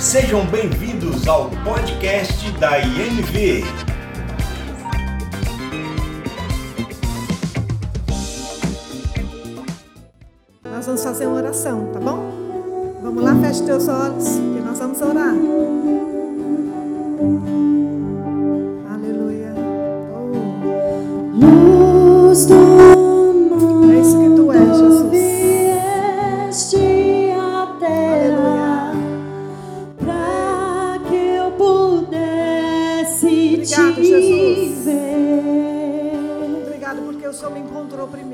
Sejam bem-vindos ao podcast da INV. Nós vamos fazer uma oração, tá bom? Vamos lá, feche teus olhos, que nós vamos orar. un incontro primario.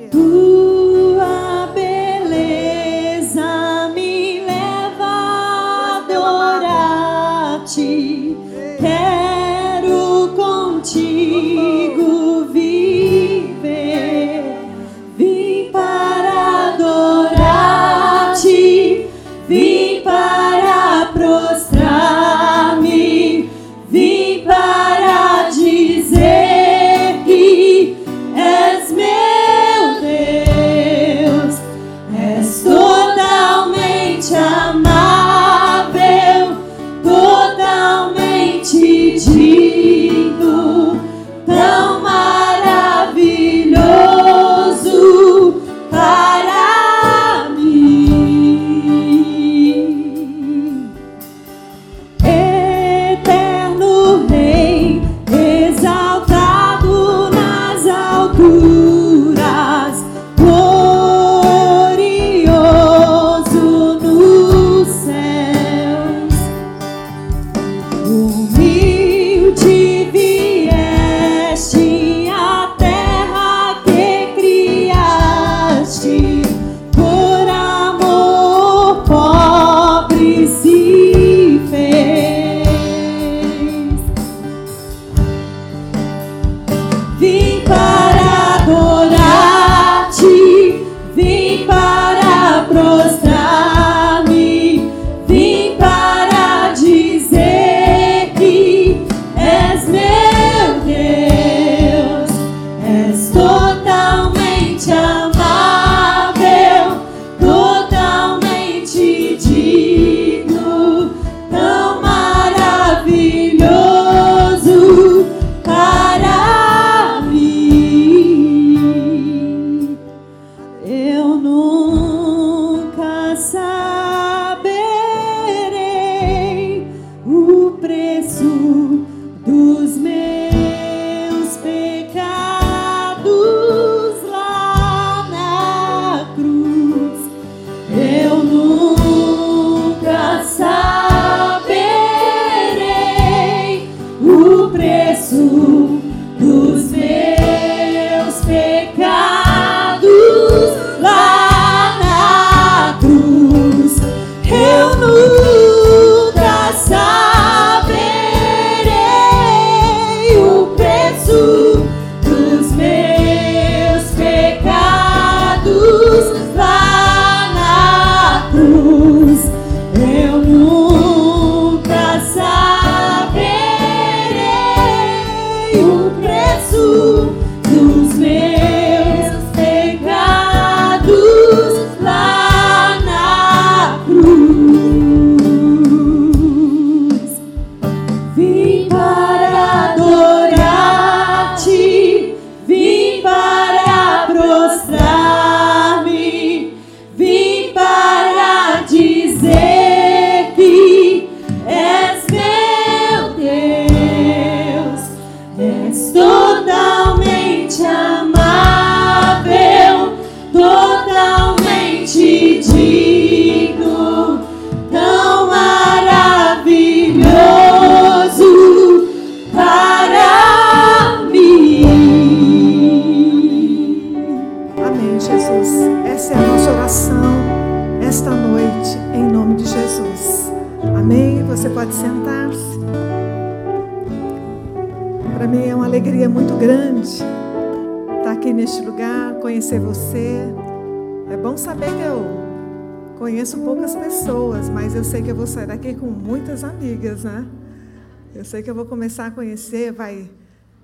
sei que eu vou começar a conhecer, vai,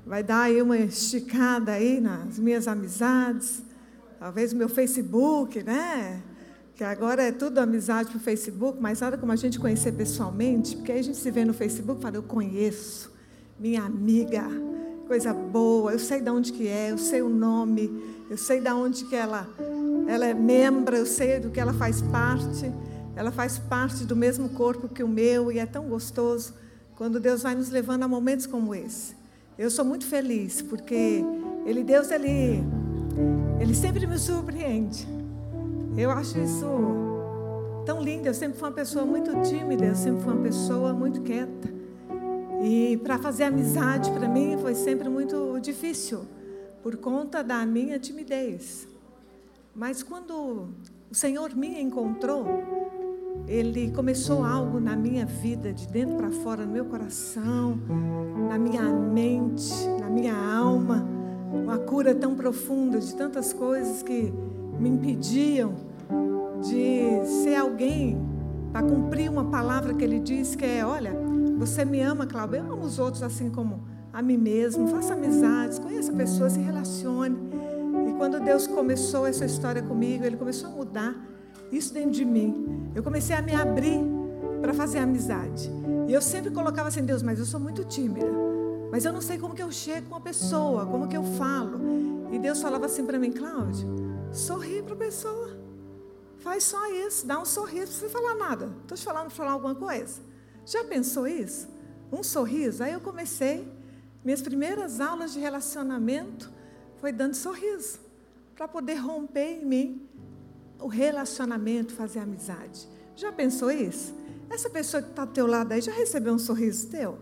vai dar aí uma esticada aí nas minhas amizades, talvez o meu Facebook, né? Que agora é tudo amizade para o Facebook, mas nada como a gente conhecer pessoalmente, porque aí a gente se vê no Facebook e fala, eu conheço, minha amiga, coisa boa, eu sei de onde que é, eu sei o nome, eu sei de onde que ela, ela é membro, eu sei do que ela faz parte, ela faz parte do mesmo corpo que o meu e é tão gostoso quando Deus vai nos levando a momentos como esse. Eu sou muito feliz porque ele Deus ele ele sempre me surpreende. Eu acho isso tão lindo. Eu sempre fui uma pessoa muito tímida, eu sempre fui uma pessoa muito quieta. E para fazer amizade para mim foi sempre muito difícil, por conta da minha timidez. Mas quando o Senhor me encontrou, Ele começou algo na minha vida, de dentro para fora, no meu coração, na minha mente, na minha alma, uma cura tão profunda de tantas coisas que me impediam de ser alguém para cumprir uma palavra que Ele diz que é, olha, você me ama, Cláudio, eu amo os outros assim como a mim mesmo, faça amizades, conheça pessoas, se relacione. E quando Deus começou essa história comigo, Ele começou a mudar isso dentro de mim. Eu comecei a me abrir para fazer amizade. E eu sempre colocava assim, Deus, mas eu sou muito tímida. Mas eu não sei como que eu chego com uma pessoa, como que eu falo. E Deus falava assim para mim, Cláudio, sorri para a pessoa. Faz só isso, dá um sorriso, precisa falar nada. Estou te falando para falar alguma coisa. Já pensou isso? Um sorriso? Aí eu comecei, minhas primeiras aulas de relacionamento foi dando sorriso, para poder romper em mim o relacionamento, fazer amizade. Já pensou isso? Essa pessoa que está ao teu lado aí já recebeu um sorriso teu?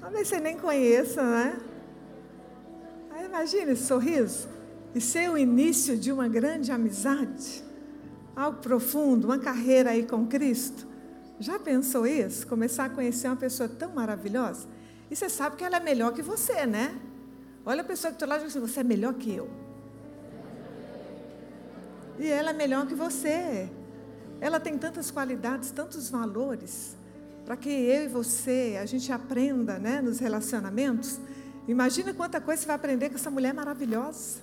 Talvez você nem conheça, né? Aí imagina esse sorriso e ser o início de uma grande amizade, algo profundo, uma carreira aí com Cristo. Já pensou isso? Começar a conhecer uma pessoa tão maravilhosa? E você sabe que ela é melhor que você, né? Olha a pessoa que está lá e diz assim, você é melhor que eu. E ela é melhor que você. Ela tem tantas qualidades, tantos valores, para que eu e você, a gente aprenda né, nos relacionamentos. Imagina quanta coisa você vai aprender com essa mulher maravilhosa.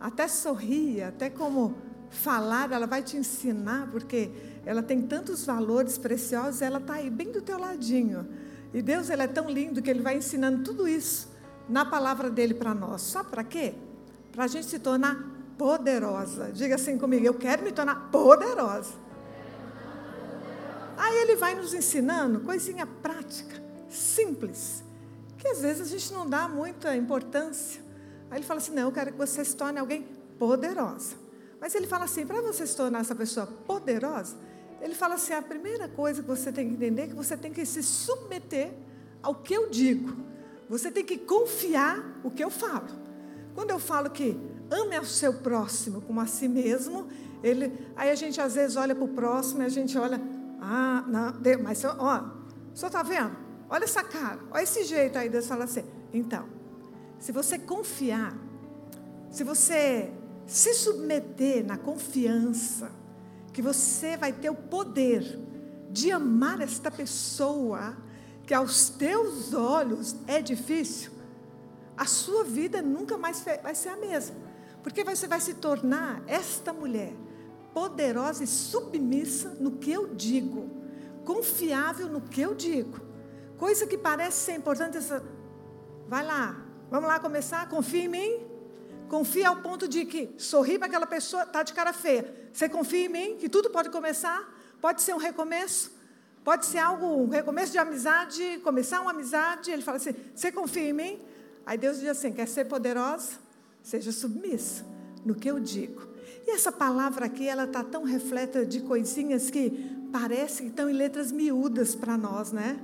Até sorrir, até como falar, ela vai te ensinar, porque ela tem tantos valores preciosos, ela está aí bem do teu ladinho. E Deus ele é tão lindo que Ele vai ensinando tudo isso na palavra dele para nós. Sabe para quê? Para a gente se tornar poderosa. Diga assim comigo, eu quero me tornar poderosa. Aí ele vai nos ensinando coisinha prática, simples, que às vezes a gente não dá muita importância. Aí ele fala assim: não, eu quero que você se torne alguém poderosa. Mas ele fala assim: para você se tornar essa pessoa poderosa, ele fala assim: a primeira coisa que você tem que entender é que você tem que se submeter ao que eu digo. Você tem que confiar o que eu falo. Quando eu falo que ame ao seu próximo como a si mesmo, ele, aí a gente às vezes olha para o próximo e a gente olha, ah, não, mas ó, o senhor está vendo? Olha essa cara, olha esse jeito aí, Deus fala assim. Então, se você confiar, se você se submeter na confiança, que você vai ter o poder de amar esta pessoa que aos teus olhos é difícil, a sua vida nunca mais vai ser a mesma. Porque você vai se tornar esta mulher poderosa e submissa no que eu digo, confiável no que eu digo. Coisa que parece ser importante, essa... vai lá, vamos lá começar, confia em mim. Confia ao ponto de que sorrir para aquela pessoa, está de cara feia. Você confia em mim que tudo pode começar? Pode ser um recomeço? Pode ser algo, um recomeço de amizade, começar uma amizade. Ele fala assim: Você confia em mim? Aí Deus diz assim: Quer ser poderosa? Seja submissa no que eu digo. E essa palavra aqui, ela está tão refleta de coisinhas que parece que estão em letras miúdas para nós, né?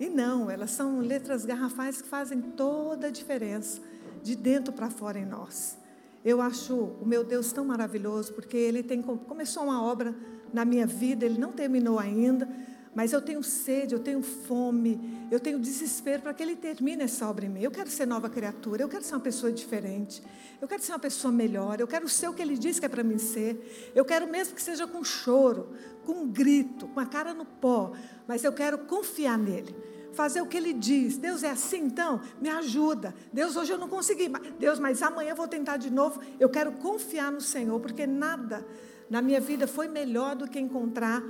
E não, elas são letras garrafais que fazem toda a diferença de dentro para fora em nós. Eu acho o meu Deus tão maravilhoso, porque Ele tem, começou uma obra na minha vida, Ele não terminou ainda, mas eu tenho sede, eu tenho fome, eu tenho desespero para que Ele termine essa obra em mim. Eu quero ser nova criatura, eu quero ser uma pessoa diferente, eu quero ser uma pessoa melhor, eu quero ser o que Ele diz que é para mim ser, eu quero mesmo que seja com choro, com grito, com a cara no pó, mas eu quero confiar nele fazer o que ele diz. Deus é assim, então, me ajuda. Deus, hoje eu não consegui. Deus, mas amanhã eu vou tentar de novo. Eu quero confiar no Senhor, porque nada, na minha vida foi melhor do que encontrar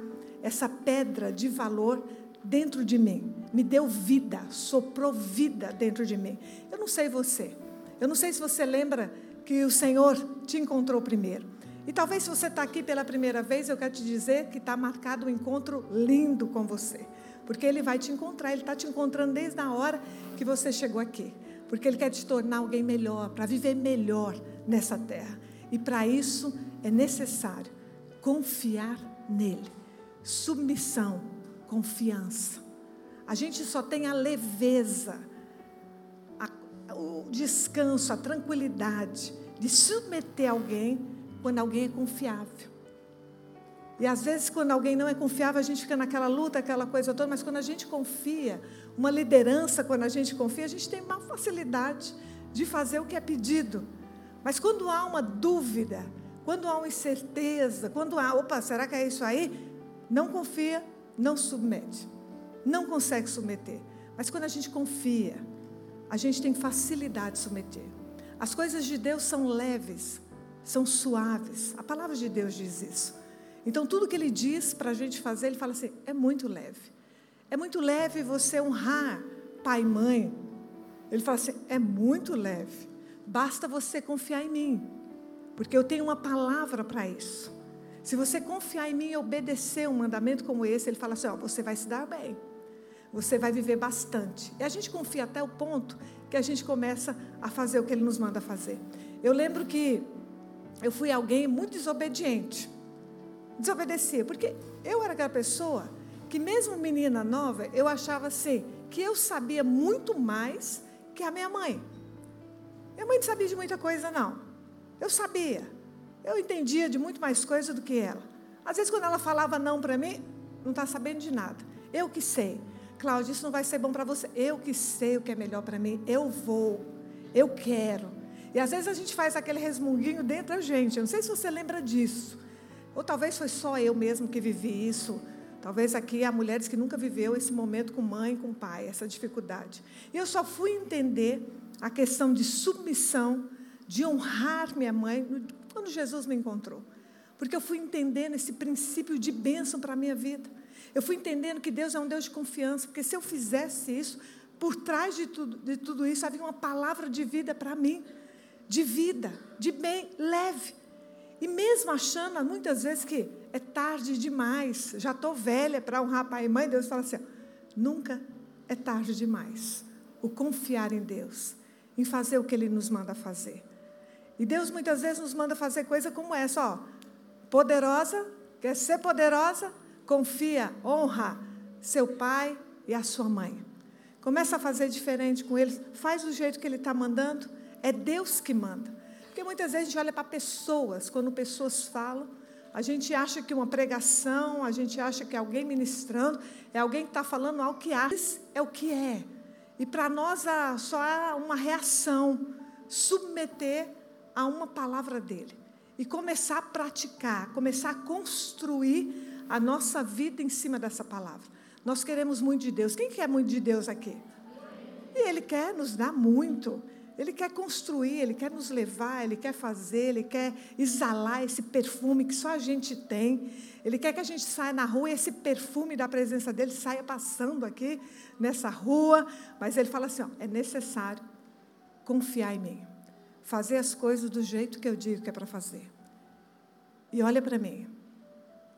essa pedra de valor dentro de mim. Me deu vida, soprou vida dentro de mim. Eu não sei você. Eu não sei se você lembra que o Senhor te encontrou primeiro. E talvez se você está aqui pela primeira vez, eu quero te dizer que está marcado um encontro lindo com você. Porque Ele vai te encontrar, Ele está te encontrando desde a hora que você chegou aqui. Porque Ele quer te tornar alguém melhor, para viver melhor nessa terra. E para isso é necessário confiar nele. Submissão, confiança. A gente só tem a leveza, a, o descanso, a tranquilidade de submeter alguém quando alguém é confiável. E às vezes, quando alguém não é confiável, a gente fica naquela luta, aquela coisa toda, mas quando a gente confia, uma liderança, quando a gente confia, a gente tem uma facilidade de fazer o que é pedido. Mas quando há uma dúvida, quando há uma incerteza, quando há, opa, será que é isso aí? Não confia, não submete. Não consegue submeter. Mas quando a gente confia, a gente tem facilidade de submeter. As coisas de Deus são leves, são suaves. A palavra de Deus diz isso. Então, tudo que Ele diz para a gente fazer, Ele fala assim: é muito leve. É muito leve você honrar pai e mãe. Ele fala assim: é muito leve. Basta você confiar em mim, porque eu tenho uma palavra para isso. Se você confiar em mim e obedecer um mandamento como esse, ele fala assim: ó, você vai se dar bem, você vai viver bastante. E a gente confia até o ponto que a gente começa a fazer o que ele nos manda fazer. Eu lembro que eu fui alguém muito desobediente, desobedecia, porque eu era aquela pessoa que, mesmo menina nova, eu achava assim, que eu sabia muito mais que a minha mãe. Minha mãe não sabia de muita coisa, não. Eu sabia. Eu entendia de muito mais coisa do que ela. Às vezes, quando ela falava não para mim, não está sabendo de nada. Eu que sei. Cláudia, isso não vai ser bom para você. Eu que sei o que é melhor para mim. Eu vou. Eu quero. E às vezes a gente faz aquele resmunguinho dentro da gente. Eu não sei se você lembra disso. Ou talvez foi só eu mesmo que vivi isso. Talvez aqui há mulheres que nunca viveu esse momento com mãe, com pai, essa dificuldade. E eu só fui entender a questão de submissão, de honrar minha mãe, quando Jesus me encontrou. Porque eu fui entendendo esse princípio de bênção para a minha vida. Eu fui entendendo que Deus é um Deus de confiança, porque se eu fizesse isso, por trás de tudo, de tudo isso havia uma palavra de vida para mim, de vida, de bem, leve. E mesmo achando muitas vezes que é tarde demais, já estou velha para honrar pai e mãe, Deus fala assim: nunca é tarde demais. O confiar em Deus em fazer o que Ele nos manda fazer. E Deus muitas vezes nos manda fazer coisa como essa, ó. Poderosa, quer ser poderosa? Confia, honra seu pai e a sua mãe. Começa a fazer diferente com eles, faz do jeito que ele está mandando. É Deus que manda. Porque muitas vezes a gente olha para pessoas, quando pessoas falam, a gente acha que uma pregação, a gente acha que alguém ministrando, é alguém que está falando algo que acha, é o que é. E para nós só há uma reação, submeter a uma palavra dele. E começar a praticar, começar a construir a nossa vida em cima dessa palavra. Nós queremos muito de Deus. Quem quer muito de Deus aqui? E Ele quer nos dar muito. Ele quer construir, Ele quer nos levar, Ele quer fazer, Ele quer exalar esse perfume que só a gente tem. Ele quer que a gente saia na rua e esse perfume da presença dEle saia passando aqui nessa rua. Mas Ele fala assim: ó, é necessário confiar em mim, fazer as coisas do jeito que eu digo que é para fazer. E olha para mim,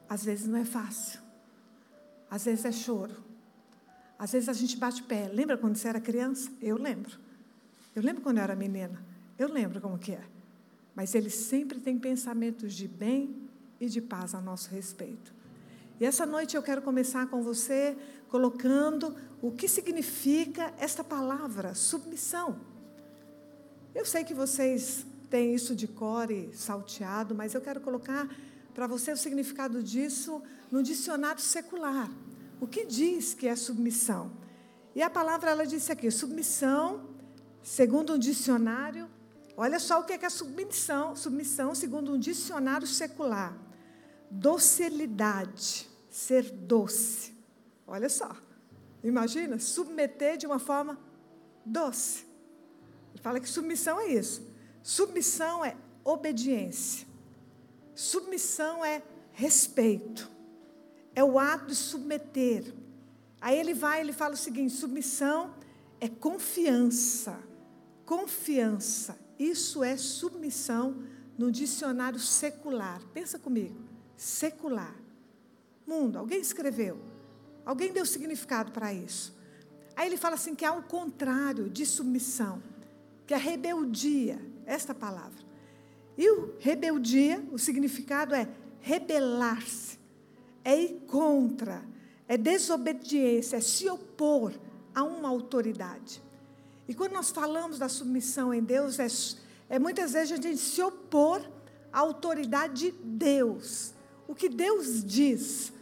às vezes não é fácil, às vezes é choro, às vezes a gente bate pé. Lembra quando você era criança? Eu lembro. Eu lembro quando eu era menina. Eu lembro como que é. Mas ele sempre tem pensamentos de bem e de paz a nosso respeito. E essa noite eu quero começar com você colocando o que significa esta palavra, submissão. Eu sei que vocês têm isso de core salteado, mas eu quero colocar para você o significado disso no dicionário secular. O que diz que é submissão? E a palavra ela disse aqui: submissão Segundo um dicionário, olha só o que é, a submissão, submissão segundo um dicionário secular. Docilidade, ser doce. Olha só. Imagina, submeter de uma forma doce. Ele fala que submissão é isso. Submissão é obediência. Submissão é respeito, é o ato de submeter. Aí ele vai, ele fala o seguinte: submissão é confiança. Confiança. Isso é submissão no dicionário secular. Pensa comigo. Secular. Mundo. Alguém escreveu. Alguém deu significado para isso. Aí ele fala assim que há o contrário de submissão, que é rebeldia, esta palavra. E o rebeldia, o significado é rebelar-se, é ir contra, é desobediência, é se opor a uma autoridade. E quando nós falamos da submissão em Deus, é, é muitas vezes a gente se opor à autoridade de Deus, o que Deus diz.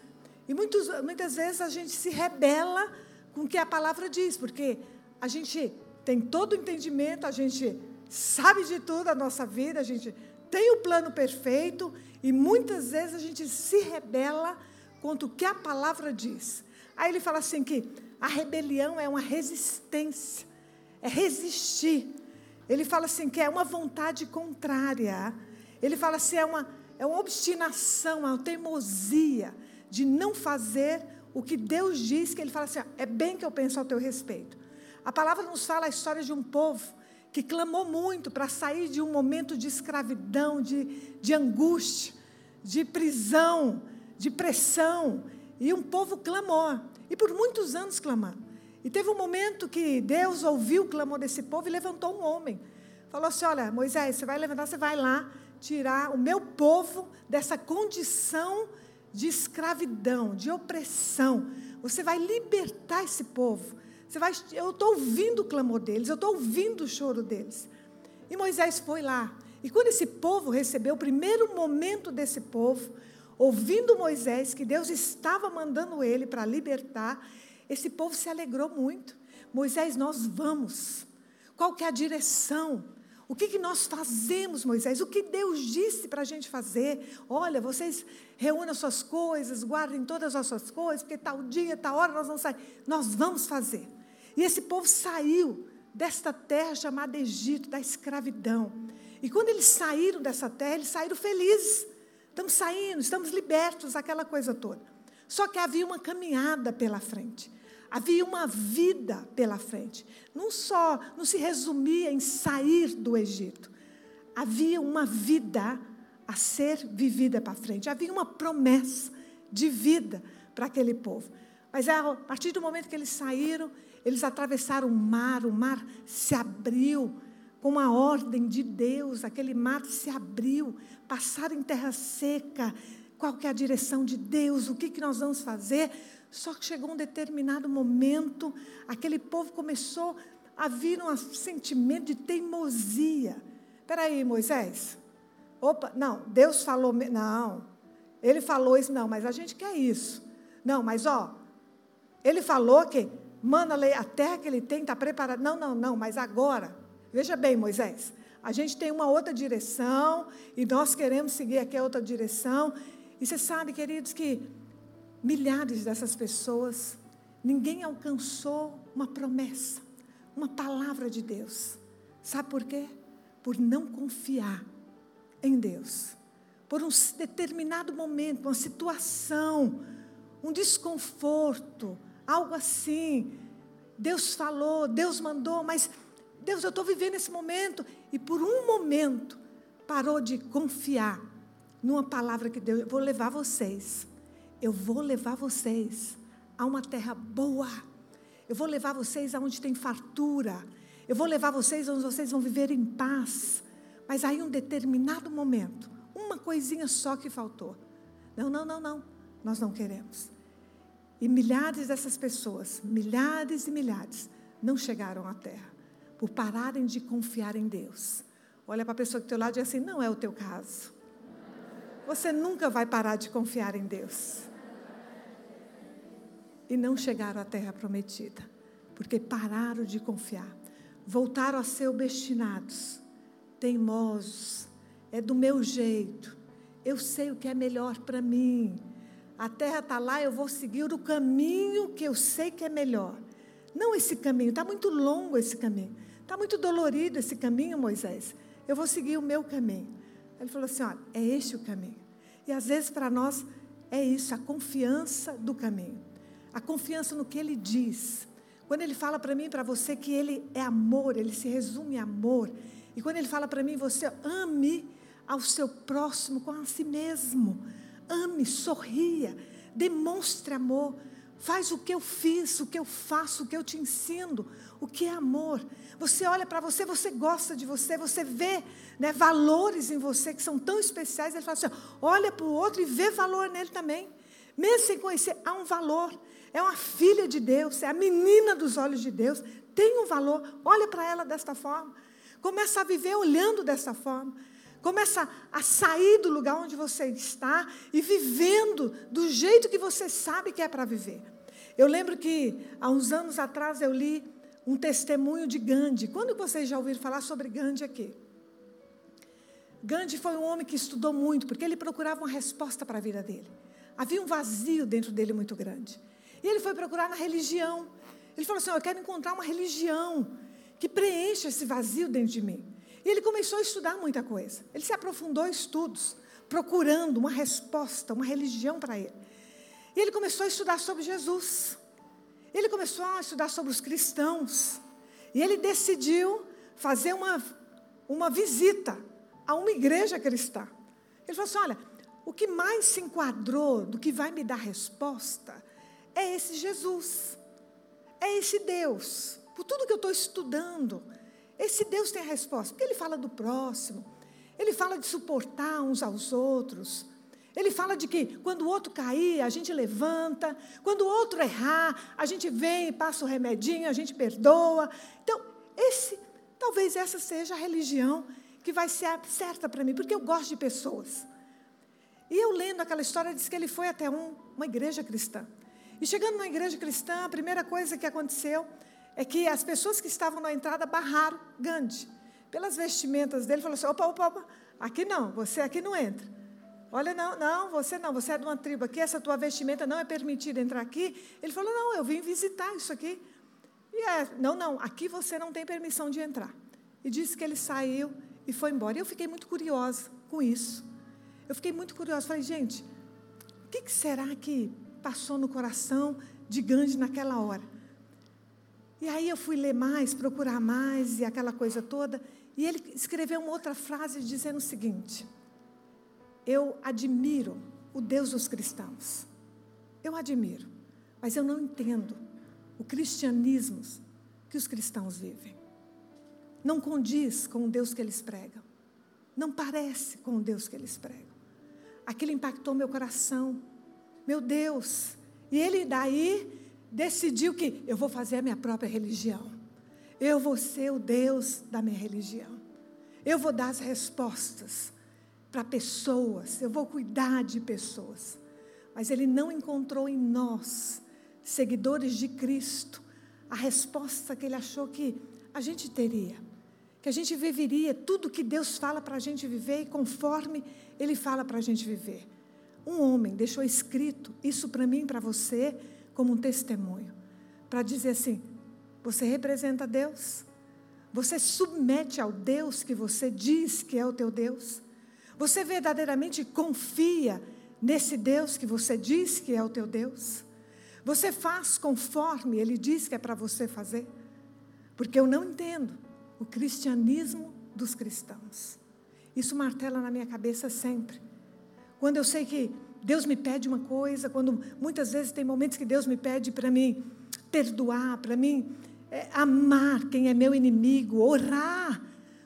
E muitos, muitas vezes a gente se rebela com o que a palavra diz, porque a gente tem todo o entendimento, a gente sabe de tudo a nossa vida, a gente tem o plano perfeito e muitas vezes a gente se rebela contra o que a palavra diz. Aí ele fala assim que a rebelião é uma resistência, é resistir. Ele fala assim que é uma vontade contrária. Ele fala assim é uma é uma obstinação, é uma teimosia de não fazer o que Deus diz, que ele fala assim, é bem que eu penso ao teu respeito. A palavra nos fala a história de um povo que clamou muito para sair de um momento de escravidão, de, de angústia, de prisão, de pressão. E um povo clamou, e por muitos anos clamando. E teve um momento que Deus ouviu o clamor desse povo e levantou um homem. Falou assim: Olha, Moisés, você vai levantar, você vai lá tirar o meu povo dessa condição de escravidão, de opressão. Você vai libertar esse povo. Você vai, eu estou ouvindo o clamor deles, eu estou ouvindo o choro deles. E Moisés foi lá. E quando esse povo recebeu o primeiro momento desse povo, ouvindo Moisés que Deus estava mandando ele para libertar, esse povo se alegrou muito. Moisés, nós vamos. Qual que é a direção? O que, que nós fazemos, Moisés? O que Deus disse para a gente fazer? Olha, vocês reúnam suas coisas, guardem todas as suas coisas, porque tal dia, tal hora nós vamos sair. Nós vamos fazer. E esse povo saiu desta terra chamada Egito, da escravidão. E quando eles saíram dessa terra, eles saíram felizes. Estamos saindo, estamos libertos, aquela coisa toda. Só que havia uma caminhada pela frente. Havia uma vida pela frente. Não só, não se resumia em sair do Egito. Havia uma vida a ser vivida para frente. Havia uma promessa de vida para aquele povo. Mas a partir do momento que eles saíram, eles atravessaram o mar, o mar se abriu com uma ordem de Deus, aquele mar se abriu, passaram em terra seca. Qual que é a direção de Deus? O que, que nós vamos fazer? Só que chegou um determinado momento, aquele povo começou a vir um sentimento de teimosia. Espera aí, Moisés. Opa, não, Deus falou, não. Ele falou isso, não, mas a gente quer isso. Não, mas ó, ele falou que manda a terra que ele tem está preparada. Não, não, não, mas agora, veja bem, Moisés, a gente tem uma outra direção e nós queremos seguir aqui a outra direção. E você sabe, queridos, que milhares dessas pessoas, ninguém alcançou uma promessa, uma palavra de Deus. Sabe por quê? Por não confiar em Deus. Por um determinado momento, uma situação, um desconforto, algo assim. Deus falou, Deus mandou, mas Deus, eu estou vivendo esse momento. E por um momento parou de confiar numa palavra que Deus, eu vou levar vocês eu vou levar vocês a uma terra boa. Eu vou levar vocês aonde tem fartura. Eu vou levar vocês onde vocês vão viver em paz. Mas aí um determinado momento, uma coisinha só que faltou. Não, não, não, não. Nós não queremos. E milhares dessas pessoas, milhares e milhares, não chegaram à terra por pararem de confiar em Deus. Olha para a pessoa que teu lado e diz assim: não é o teu caso. Você nunca vai parar de confiar em Deus. E não chegaram à terra prometida, porque pararam de confiar, voltaram a ser obstinados, teimosos, é do meu jeito, eu sei o que é melhor para mim, a terra está lá, eu vou seguir o caminho que eu sei que é melhor. Não esse caminho, está muito longo esse caminho, está muito dolorido esse caminho, Moisés. Eu vou seguir o meu caminho. Ele falou assim: olha, é este o caminho. E às vezes para nós é isso, a confiança do caminho. A confiança no que ele diz. Quando ele fala para mim e para você que ele é amor, ele se resume em amor. E quando ele fala para mim, você ame ao seu próximo com a si mesmo. Ame, sorria, demonstre amor. Faz o que eu fiz, o que eu faço, o que eu te ensino, o que é amor. Você olha para você, você gosta de você, você vê né, valores em você que são tão especiais. Ele fala assim: olha para o outro e vê valor nele também. Mesmo sem conhecer, há um valor. É uma filha de Deus, é a menina dos olhos de Deus. Tem um valor. Olha para ela desta forma. Começa a viver olhando dessa forma. Começa a sair do lugar onde você está e vivendo do jeito que você sabe que é para viver. Eu lembro que há uns anos atrás eu li um testemunho de Gandhi. Quando vocês já ouviram falar sobre Gandhi aqui? Gandhi foi um homem que estudou muito, porque ele procurava uma resposta para a vida dele. Havia um vazio dentro dele muito grande. E ele foi procurar na religião. Ele falou assim: Eu quero encontrar uma religião que preencha esse vazio dentro de mim. E ele começou a estudar muita coisa. Ele se aprofundou em estudos, procurando uma resposta, uma religião para ele. E ele começou a estudar sobre Jesus. Ele começou a estudar sobre os cristãos. E ele decidiu fazer uma, uma visita a uma igreja cristã. Ele falou assim: olha, o que mais se enquadrou do que vai me dar resposta é esse Jesus. É esse Deus. Por tudo que eu estou estudando, esse Deus tem a resposta, porque ele fala do próximo, ele fala de suportar uns aos outros. Ele fala de que quando o outro cair, a gente levanta, quando o outro errar, a gente vem e passa o remedinho, a gente perdoa. Então, esse, talvez essa seja a religião que vai ser certa para mim, porque eu gosto de pessoas. E eu lendo aquela história, diz que ele foi até um, uma igreja cristã. E chegando numa igreja cristã, a primeira coisa que aconteceu é que as pessoas que estavam na entrada barraram Gandhi. Pelas vestimentas dele, falou assim: opa, opa, opa, aqui não, você aqui não entra. Olha, não, não, você não, você é de uma tribo aqui, essa tua vestimenta não é permitida entrar aqui. Ele falou: não, eu vim visitar isso aqui. E é, não, não, aqui você não tem permissão de entrar. E disse que ele saiu e foi embora. E eu fiquei muito curiosa com isso. Eu fiquei muito curiosa. Falei, gente, o que, que será que passou no coração de Gandhi naquela hora? E aí eu fui ler mais, procurar mais e aquela coisa toda. E ele escreveu uma outra frase dizendo o seguinte: Eu admiro o Deus dos cristãos. Eu admiro, mas eu não entendo o cristianismo que os cristãos vivem. Não condiz com o Deus que eles pregam. Não parece com o Deus que eles pregam. Aquilo impactou meu coração. Meu Deus. E ele daí decidiu que eu vou fazer a minha própria religião. Eu vou ser o Deus da minha religião. Eu vou dar as respostas para pessoas, eu vou cuidar de pessoas. Mas ele não encontrou em nós, seguidores de Cristo, a resposta que ele achou que a gente teria. Que a gente viveria tudo que Deus fala para a gente viver e conforme Ele fala para a gente viver. Um homem deixou escrito isso para mim e para você como um testemunho, para dizer assim: você representa Deus, você submete ao Deus que você diz que é o teu Deus, você verdadeiramente confia nesse Deus que você diz que é o teu Deus, você faz conforme Ele diz que é para você fazer, porque eu não entendo o cristianismo dos cristãos. Isso martela na minha cabeça sempre. Quando eu sei que Deus me pede uma coisa, quando muitas vezes tem momentos que Deus me pede para mim perdoar, para mim é, amar quem é meu inimigo, orar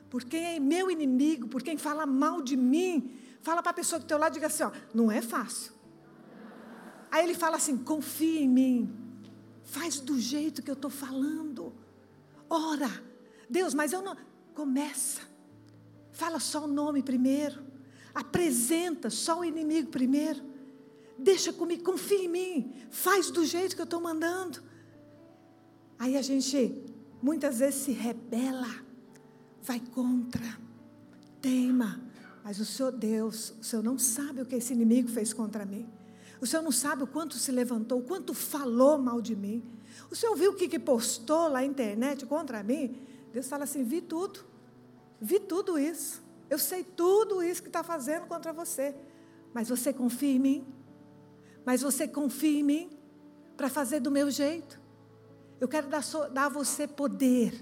por quem é meu inimigo, por quem fala mal de mim. Fala para a pessoa do teu lado e diga assim: ó, não é fácil. Aí ele fala assim: confia em mim, faz do jeito que eu estou falando, ora. Deus, mas eu não. Começa, fala só o nome primeiro apresenta só o inimigo primeiro. Deixa comigo, confia em mim, faz do jeito que eu estou mandando. Aí a gente muitas vezes se rebela, vai contra, teima. Mas o Senhor Deus, o Senhor não sabe o que esse inimigo fez contra mim. O Senhor não sabe o quanto se levantou, o quanto falou mal de mim. O Senhor viu o que, que postou lá na internet contra mim? Deus fala assim: vi tudo, vi tudo isso. Eu sei tudo isso que está fazendo contra você. Mas você confia em mim? Mas você confia em mim para fazer do meu jeito? Eu quero dar, dar a você poder.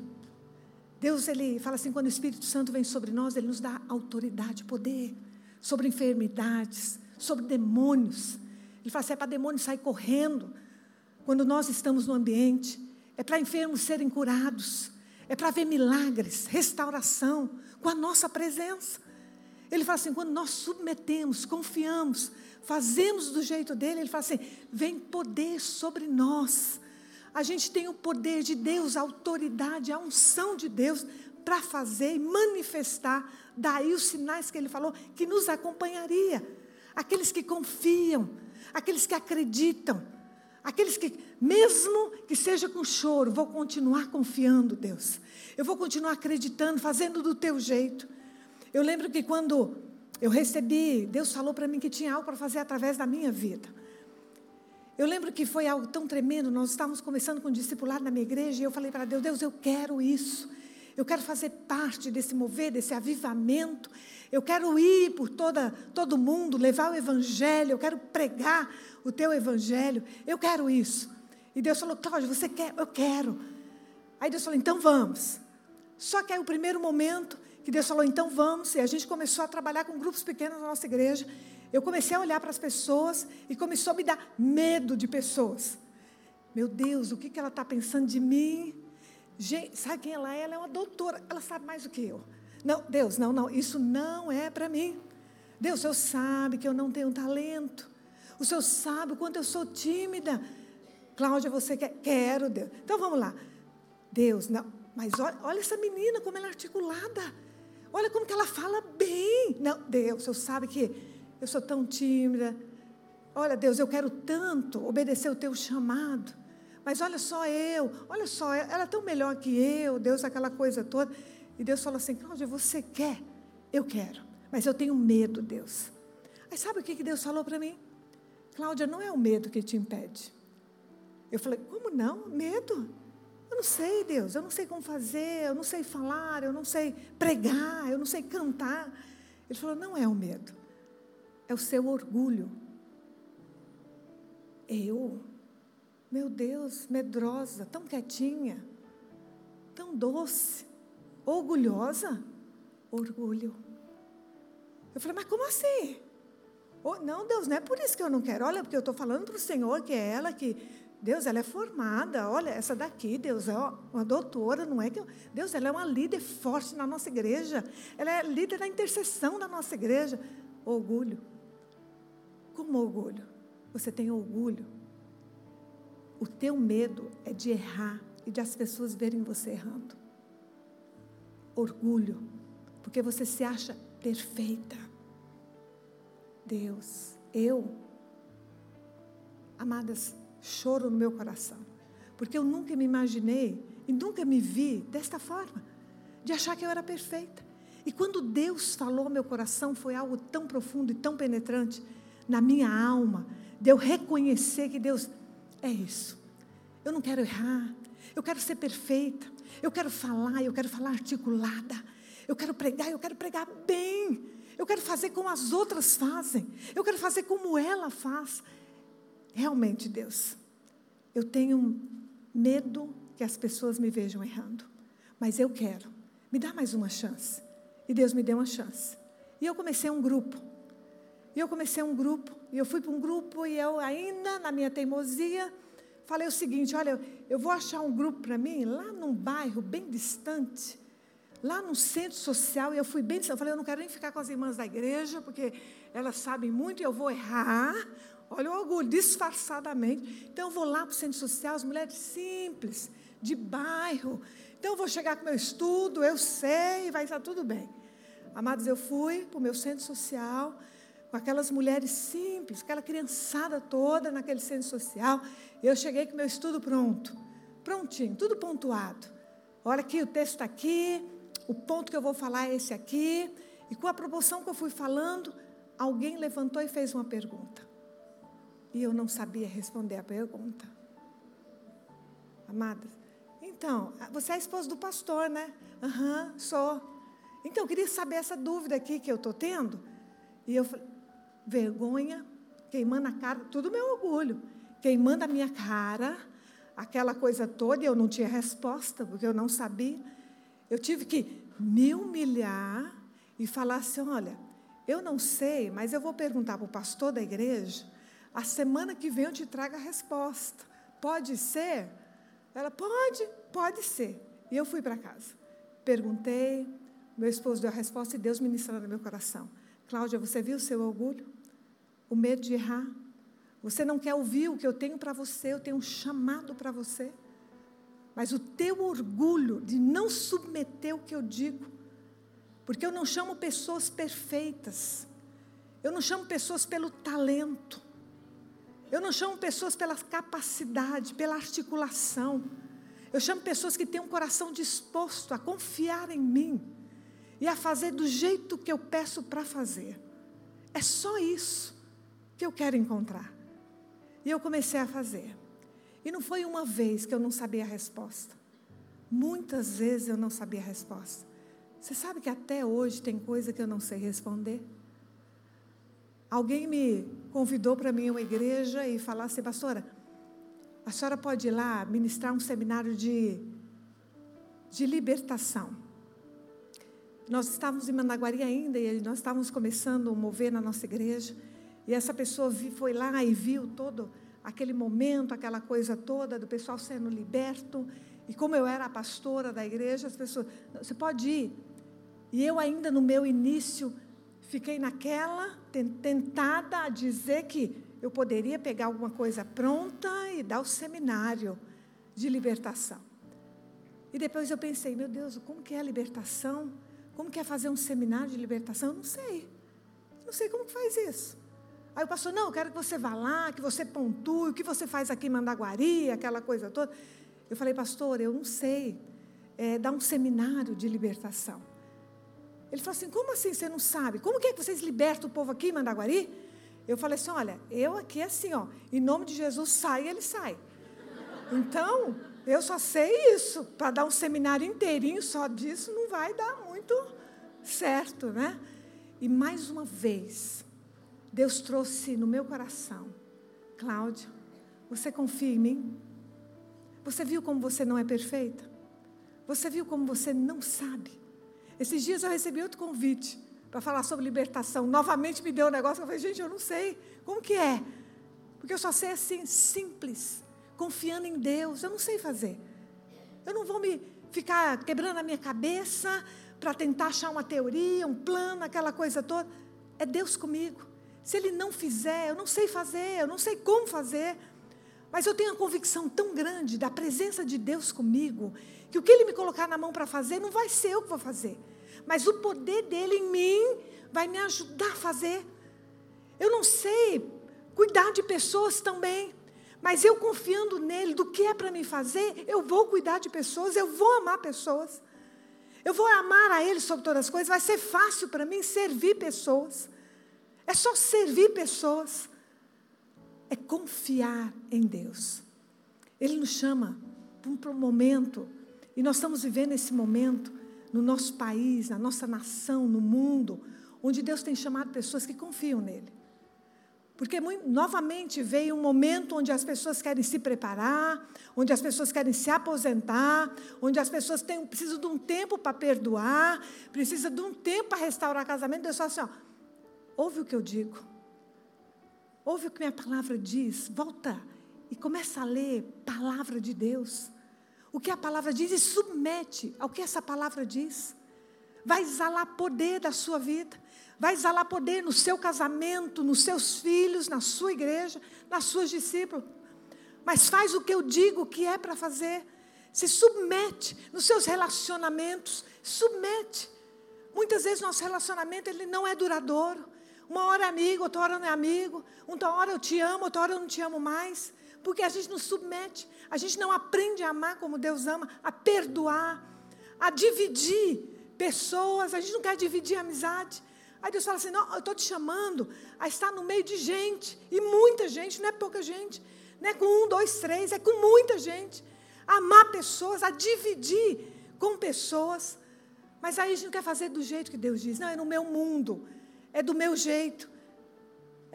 Deus, ele fala assim: quando o Espírito Santo vem sobre nós, ele nos dá autoridade, poder sobre enfermidades, sobre demônios. Ele fala assim: é para demônios sair correndo quando nós estamos no ambiente, é para enfermos serem curados, é para ver milagres, restauração com a nossa presença. Ele fala assim: quando nós submetemos, confiamos, fazemos do jeito dele, ele fala assim: vem poder sobre nós. A gente tem o poder de Deus, a autoridade, a unção de Deus para fazer e manifestar. Daí os sinais que ele falou que nos acompanharia. Aqueles que confiam, aqueles que acreditam, aqueles que, mesmo que seja com choro, vou continuar confiando, Deus. Eu vou continuar acreditando, fazendo do teu jeito. Eu lembro que quando eu recebi, Deus falou para mim que tinha algo para fazer através da minha vida. Eu lembro que foi algo tão tremendo, nós estávamos começando com um discipulado na minha igreja, e eu falei para Deus, Deus, eu quero isso. Eu quero fazer parte desse mover, desse avivamento. Eu quero ir por toda, todo mundo, levar o evangelho, eu quero pregar o teu evangelho. Eu quero isso. E Deus falou, Cláudia, você quer? Eu quero. Aí Deus falou, então vamos. Só que aí o primeiro momento que Deus falou, então vamos, e a gente começou a trabalhar com grupos pequenos na nossa igreja. Eu comecei a olhar para as pessoas e começou a me dar medo de pessoas. Meu Deus, o que, que ela está pensando de mim? Gente, sabe quem ela é? Ela é uma doutora, ela sabe mais do que eu. Não, Deus, não, não, isso não é para mim. Deus, o Senhor sabe que eu não tenho talento. O Senhor sabe o quanto eu sou tímida. Cláudia, você quer? Quero, Deus. Então vamos lá. Deus, não, mas olha, olha essa menina, como ela é articulada. Olha como que ela fala bem. Não, Deus, Senhor sabe que eu sou tão tímida. Olha, Deus, eu quero tanto obedecer o teu chamado. Mas olha só eu, olha só, ela é tão melhor que eu, Deus, aquela coisa toda. E Deus falou assim: Cláudia, você quer? Eu quero, mas eu tenho medo, Deus. Aí sabe o que Deus falou para mim? Cláudia, não é o medo que te impede. Eu falei: como não? Medo? Eu não sei, Deus, eu não sei como fazer, eu não sei falar, eu não sei pregar, eu não sei cantar. Ele falou: não é o medo, é o seu orgulho. Eu? Meu Deus, medrosa, tão quietinha, tão doce, orgulhosa. Orgulho. Eu falei, mas como assim? Oh, não, Deus, não é por isso que eu não quero. Olha, porque eu estou falando para o Senhor que é ela que. Deus, ela é formada. Olha, essa daqui, Deus, é uma doutora, não é que. Eu, Deus, ela é uma líder forte na nossa igreja. Ela é líder da intercessão da nossa igreja. Orgulho. Como orgulho? Você tem orgulho. O teu medo é de errar e de as pessoas verem você errando. Orgulho, porque você se acha perfeita. Deus, eu, amadas, choro no meu coração, porque eu nunca me imaginei e nunca me vi desta forma, de achar que eu era perfeita. E quando Deus falou ao meu coração, foi algo tão profundo e tão penetrante, na minha alma, de eu reconhecer que Deus é isso. Eu não quero errar, eu quero ser perfeita, eu quero falar, eu quero falar articulada, eu quero pregar, eu quero pregar bem, eu quero fazer como as outras fazem, eu quero fazer como ela faz. Realmente, Deus, eu tenho medo que as pessoas me vejam errando, mas eu quero, me dá mais uma chance. E Deus me deu uma chance. E eu comecei um grupo. E eu comecei um grupo, e eu fui para um grupo, e eu ainda, na minha teimosia, falei o seguinte: olha, eu vou achar um grupo para mim lá num bairro bem distante, lá no centro social, e eu fui bem distante. Eu falei: eu não quero nem ficar com as irmãs da igreja, porque elas sabem muito e eu vou errar. Olha o orgulho, disfarçadamente. Então eu vou lá para o centro social, as mulheres simples, de bairro. Então eu vou chegar com meu estudo, eu sei, vai estar tudo bem. Amados, eu fui para o meu centro social com aquelas mulheres simples, aquela criançada toda naquele centro social. Eu cheguei com meu estudo pronto, prontinho, tudo pontuado. Olha aqui, o texto está aqui, o ponto que eu vou falar é esse aqui. E com a proporção que eu fui falando, alguém levantou e fez uma pergunta. E eu não sabia responder a pergunta. Amada, então, você é a esposa do pastor, né? Aham, uhum, sou. Então, eu queria saber essa dúvida aqui que eu estou tendo. E eu falei, vergonha, queimando a cara, tudo meu orgulho, queimando a minha cara, aquela coisa toda, e eu não tinha resposta, porque eu não sabia. Eu tive que me humilhar e falar assim: olha, eu não sei, mas eu vou perguntar para o pastor da igreja. A semana que vem eu te trago a resposta. Pode ser? Ela, pode, pode ser. E eu fui para casa. Perguntei, meu esposo deu a resposta e Deus ministrou no meu coração. Cláudia, você viu o seu orgulho? O medo de errar? Você não quer ouvir o que eu tenho para você, eu tenho um chamado para você. Mas o teu orgulho de não submeter o que eu digo, porque eu não chamo pessoas perfeitas, eu não chamo pessoas pelo talento, eu não chamo pessoas pela capacidade, pela articulação, eu chamo pessoas que têm um coração disposto a confiar em mim e a fazer do jeito que eu peço para fazer. É só isso que eu quero encontrar. E eu comecei a fazer. E não foi uma vez que eu não sabia a resposta. Muitas vezes eu não sabia a resposta. Você sabe que até hoje tem coisa que eu não sei responder? Alguém me convidou para mim uma igreja e falar assim, pastora, a senhora pode ir lá ministrar um seminário de, de libertação. Nós estávamos em Managuari ainda e nós estávamos começando a mover na nossa igreja. E essa pessoa foi lá e viu todo aquele momento, aquela coisa toda do pessoal sendo liberto. E como eu era a pastora da igreja, as pessoas, você pode ir. E eu ainda no meu início fiquei naquela tentada a dizer que eu poderia pegar alguma coisa pronta e dar o seminário de libertação. E depois eu pensei, meu Deus, como que é a libertação? Como que é fazer um seminário de libertação? Eu não sei. Não sei como que faz isso. Aí o pastor, não, eu quero que você vá lá, que você pontue, o que você faz aqui em Mandaguari, aquela coisa toda. Eu falei, pastor, eu não sei é, dar um seminário de libertação. Ele falou assim, como assim você não sabe? Como que é que vocês libertam o povo aqui em Mandaguari? Eu falei assim, olha, eu aqui assim, ó, em nome de Jesus, sai, ele sai. Então, eu só sei isso. Para dar um seminário inteirinho só disso, não vai dar muito certo, né? E mais uma vez, Deus trouxe no meu coração, Cláudia, você confia em mim? Você viu como você não é perfeita? Você viu como você não sabe? Esses dias eu recebi outro convite para falar sobre libertação. Novamente me deu um negócio, eu falei, gente, eu não sei. Como que é? Porque eu só sei assim, simples, confiando em Deus. Eu não sei fazer. Eu não vou me ficar quebrando a minha cabeça para tentar achar uma teoria, um plano, aquela coisa toda. É Deus comigo. Se ele não fizer, eu não sei fazer, eu não sei como fazer. Mas eu tenho a convicção tão grande da presença de Deus comigo, que o que Ele me colocar na mão para fazer, não vai ser eu que vou fazer. Mas o poder dele em mim vai me ajudar a fazer. Eu não sei cuidar de pessoas também. Mas eu confiando nele, do que é para me fazer, eu vou cuidar de pessoas, eu vou amar pessoas. Eu vou amar a ele sobre todas as coisas, vai ser fácil para mim servir pessoas. É só servir pessoas. É confiar em Deus. Ele nos chama para um momento, e nós estamos vivendo esse momento no nosso país, na nossa nação, no mundo, onde Deus tem chamado pessoas que confiam nele. Porque novamente veio um momento onde as pessoas querem se preparar, onde as pessoas querem se aposentar, onde as pessoas têm, precisam de um tempo para perdoar, precisam de um tempo para restaurar casamento. Deus fala assim: ó, ouve o que eu digo, ouve o que minha palavra diz, volta e começa a ler palavra de Deus. O que a palavra diz e submete ao que essa palavra diz. Vai exalar poder da sua vida, vai exalar poder no seu casamento, nos seus filhos, na sua igreja, nas suas discípulos. Mas faz o que eu digo que é para fazer. Se submete nos seus relacionamentos, submete. Muitas vezes nosso relacionamento ele não é duradouro. Uma hora é amigo, outra hora não é amigo. Uma hora eu te amo, outra hora eu não te amo mais. Porque a gente não submete, a gente não aprende a amar como Deus ama, a perdoar, a dividir pessoas, a gente não quer dividir a amizade. Aí Deus fala assim: não, eu estou te chamando a estar no meio de gente, e muita gente, não é pouca gente, não é com um, dois, três, é com muita gente. A amar pessoas, a dividir com pessoas. Mas aí a gente não quer fazer do jeito que Deus diz, não, é no meu mundo, é do meu jeito.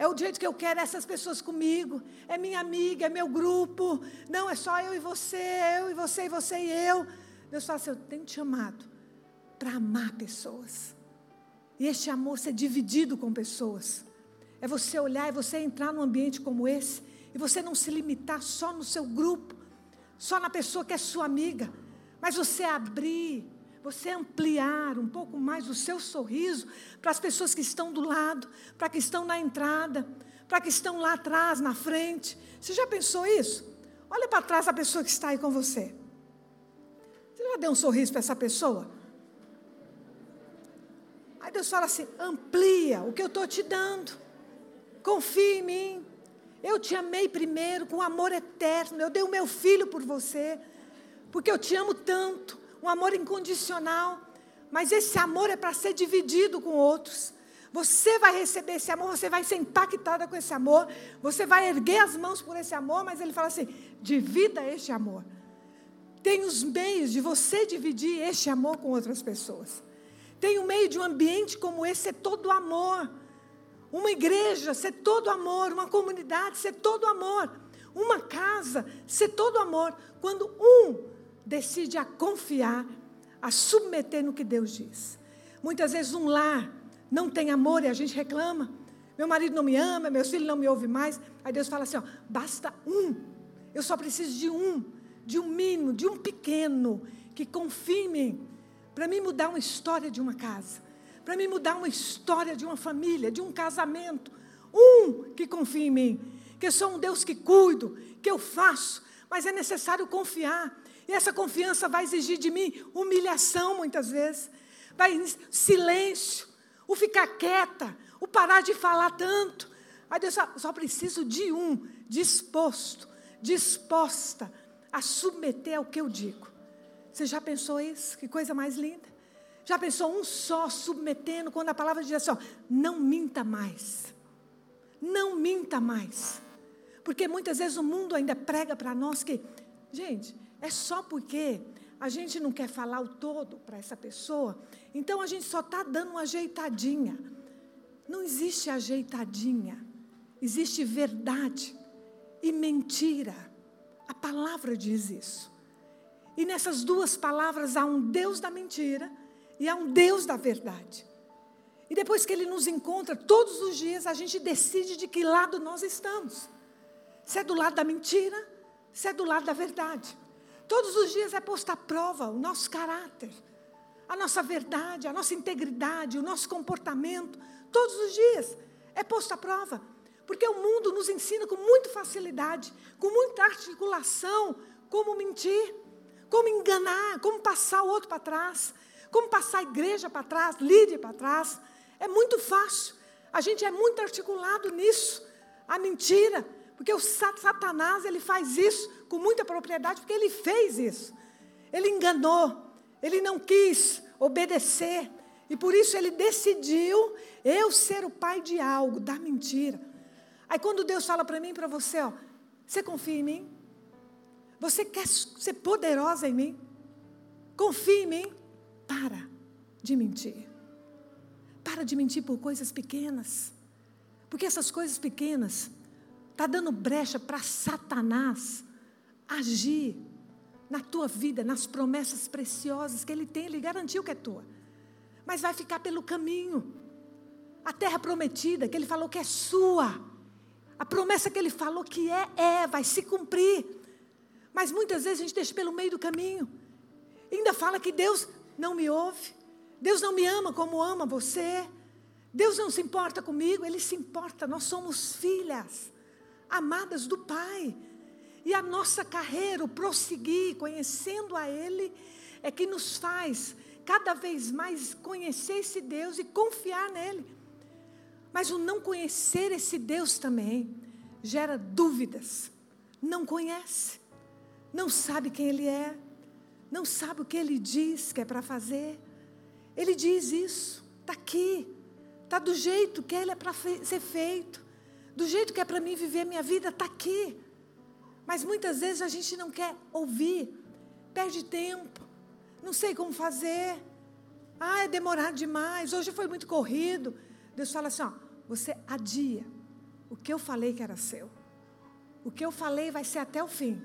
É o jeito que eu quero essas pessoas comigo. É minha amiga, é meu grupo. Não, é só eu e você, eu e você, e você e eu. Deus fala assim: eu tenho te chamado para amar pessoas. E este amor ser dividido com pessoas. É você olhar e você entrar num ambiente como esse e você não se limitar só no seu grupo, só na pessoa que é sua amiga, mas você abrir, você ampliar um pouco mais o seu sorriso para as pessoas que estão do lado, para que estão na entrada, para que estão lá atrás, na frente. Você já pensou isso? Olha para trás a pessoa que está aí com você. Você já deu um sorriso para essa pessoa? Aí Deus fala assim: amplia o que eu estou te dando. Confie em mim. Eu te amei primeiro com amor eterno. Eu dei o meu filho por você. Porque eu te amo tanto. Um amor incondicional. Mas esse amor é para ser dividido com outros. Você vai receber esse amor, você vai ser impactada com esse amor, você vai erguer as mãos por esse amor, mas ele fala assim: divida este amor. Tem os meios de você dividir este amor com outras pessoas. Tem o meio de um ambiente como esse ser todo amor. Uma igreja ser todo amor, uma comunidade ser todo amor, uma casa ser todo amor. Quando um decide a confiar, a submeter no que Deus diz. Muitas vezes um lar não tem amor e a gente reclama. Meu marido não me ama, meus filhos não me ouvem mais. Aí Deus fala assim: ó, basta um. Eu só preciso de um, de um mínimo, de um pequeno que confie em mim para me mudar uma história de uma casa para me mudar uma história de uma família, de um casamento. Um que confia em mim, que eu sou um Deus que cuido, que eu faço, mas é necessário confiar. E essa confiança vai exigir de mim humilhação muitas vezes, vai silêncio, o ficar quieta, o parar de falar tanto. Aí Deus só, só preciso de um disposto, disposta a submeter ao que eu digo. Você já pensou isso? Que coisa mais linda. Já pensou um só submetendo, quando a palavra diz assim: ó, não minta mais. Não minta mais. Porque muitas vezes o mundo ainda prega para nós que, gente, é só porque a gente não quer falar o todo para essa pessoa, então a gente só está dando uma ajeitadinha. Não existe ajeitadinha, existe verdade e mentira. A palavra diz isso. E nessas duas palavras há um Deus da mentira e há um Deus da verdade. E depois que Ele nos encontra, todos os dias a gente decide de que lado nós estamos. Se é do lado da mentira, se é do lado da verdade. Todos os dias é posta à prova o nosso caráter, a nossa verdade, a nossa integridade, o nosso comportamento. Todos os dias é posto à prova. Porque o mundo nos ensina com muita facilidade, com muita articulação, como mentir, como enganar, como passar o outro para trás, como passar a igreja para trás, líder para trás. É muito fácil. A gente é muito articulado nisso. A mentira. Porque o Satanás, ele faz isso com muita propriedade, porque ele fez isso. Ele enganou. Ele não quis obedecer. E por isso ele decidiu eu ser o pai de algo, da mentira. Aí quando Deus fala para mim e para você, ó, você confia em mim? Você quer ser poderosa em mim? Confia em mim? Para de mentir. Para de mentir por coisas pequenas. Porque essas coisas pequenas tá dando brecha para Satanás agir na tua vida, nas promessas preciosas que ele tem, ele garantiu que é tua. Mas vai ficar pelo caminho. A terra prometida, que ele falou que é sua. A promessa que ele falou que é, é, vai se cumprir. Mas muitas vezes a gente deixa pelo meio do caminho. ainda fala que Deus não me ouve. Deus não me ama como ama você. Deus não se importa comigo, Ele se importa. Nós somos filhas amadas do Pai. E a nossa carreira, o prosseguir, conhecendo a Ele, é que nos faz cada vez mais conhecer esse Deus e confiar nele. Mas o não conhecer esse Deus também gera dúvidas. Não conhece, não sabe quem Ele é, não sabe o que ele diz que é para fazer. Ele diz isso, está aqui, está do jeito que ele é para ser feito, do jeito que é para mim viver minha vida, está aqui. Mas muitas vezes a gente não quer ouvir, perde tempo, não sei como fazer. Ah, é demorado demais, hoje foi muito corrido. Deus fala assim: ó, você adia, o que eu falei que era seu. O que eu falei vai ser até o fim.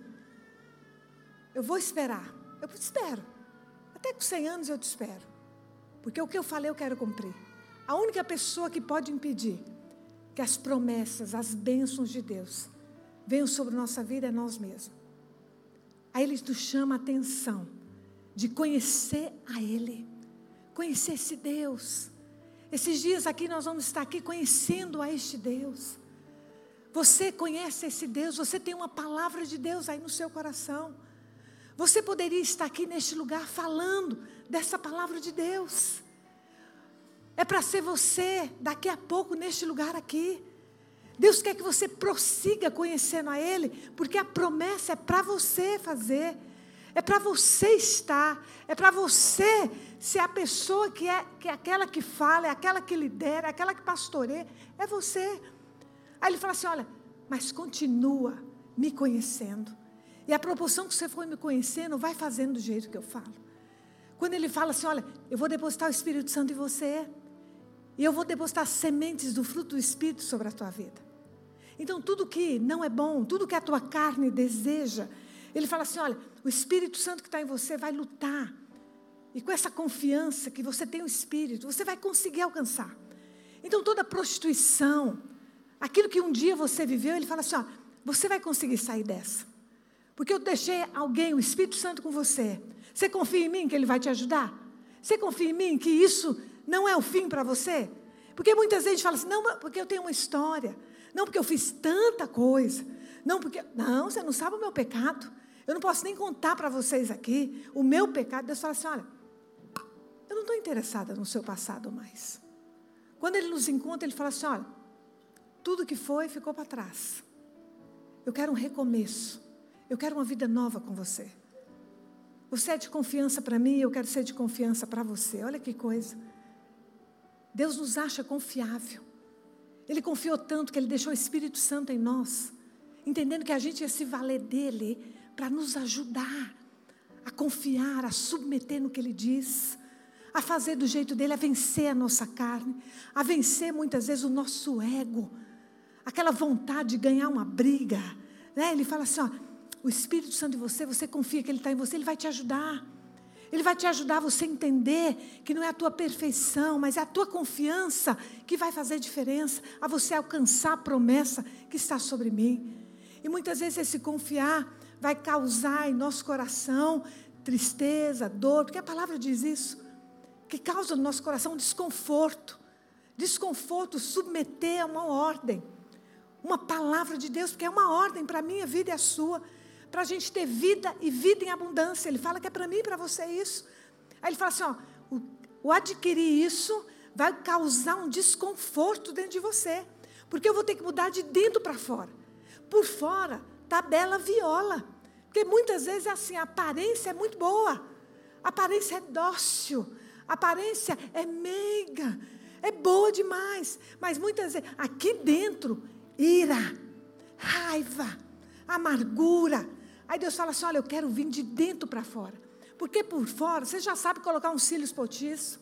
Eu vou esperar. Eu te espero. Até com 100 anos eu te espero. Porque o que eu falei eu quero cumprir. A única pessoa que pode impedir que as promessas, as bênçãos de Deus venham sobre nossa vida é nós mesmos. Aí ele nos chama a atenção de conhecer a Ele, conhecer esse Deus. Esses dias aqui nós vamos estar aqui conhecendo a este Deus. Você conhece esse Deus, você tem uma palavra de Deus aí no seu coração. Você poderia estar aqui neste lugar falando dessa palavra de Deus. É para ser você daqui a pouco neste lugar aqui. Deus quer que você prossiga conhecendo a Ele, porque a promessa é para você fazer, é para você estar, é para você ser a pessoa que é, que é aquela que fala, é aquela que lidera, é aquela que pastoreia, é você. Aí ele fala assim: olha, mas continua me conhecendo. E a proporção que você for me conhecendo, vai fazendo do jeito que eu falo. Quando ele fala assim: olha, eu vou depositar o Espírito Santo em você, e eu vou depositar sementes do fruto do Espírito sobre a tua vida. Então, tudo que não é bom, tudo que a tua carne deseja, ele fala assim: olha, o Espírito Santo que está em você vai lutar. E com essa confiança que você tem o Espírito, você vai conseguir alcançar. Então, toda prostituição, aquilo que um dia você viveu, ele fala assim: ó, você vai conseguir sair dessa. Porque eu deixei alguém, o Espírito Santo, com você. Você confia em mim que ele vai te ajudar? Você confia em mim que isso não é o fim para você? Porque muitas vezes gente fala assim: não, porque eu tenho uma história. Não porque eu fiz tanta coisa. Não porque. Não, você não sabe o meu pecado. Eu não posso nem contar para vocês aqui o meu pecado. Deus fala assim: olha, eu não estou interessada no seu passado mais. Quando ele nos encontra, ele fala assim: olha, tudo que foi ficou para trás. Eu quero um recomeço. Eu quero uma vida nova com você. Você é de confiança para mim, eu quero ser de confiança para você. Olha que coisa. Deus nos acha confiável. Ele confiou tanto que ele deixou o Espírito Santo em nós, entendendo que a gente ia se valer dele para nos ajudar a confiar, a submeter no que ele diz, a fazer do jeito dele, a vencer a nossa carne, a vencer muitas vezes o nosso ego, aquela vontade de ganhar uma briga. Né? Ele fala assim: ó, o Espírito Santo em você, você confia que ele está em você, ele vai te ajudar. Ele vai te ajudar a você entender que não é a tua perfeição, mas é a tua confiança que vai fazer diferença a você alcançar a promessa que está sobre mim. E muitas vezes esse confiar vai causar em nosso coração tristeza, dor, porque a palavra diz isso, que causa no nosso coração desconforto. Desconforto, submeter a uma ordem, uma palavra de Deus, porque é uma ordem para a minha vida e a sua para a gente ter vida e vida em abundância. Ele fala que é para mim e para você isso. Aí ele fala assim: ó, o, o adquirir isso vai causar um desconforto dentro de você, porque eu vou ter que mudar de dentro para fora. Por fora, tá bela viola. Porque muitas vezes é assim, a aparência é muito boa, a aparência é dócil, a aparência é meiga, é boa demais. Mas muitas vezes, aqui dentro, ira, raiva, amargura, Aí Deus fala assim: olha, eu quero vir de dentro para fora. Porque por fora, você já sabe colocar um cílios postiço,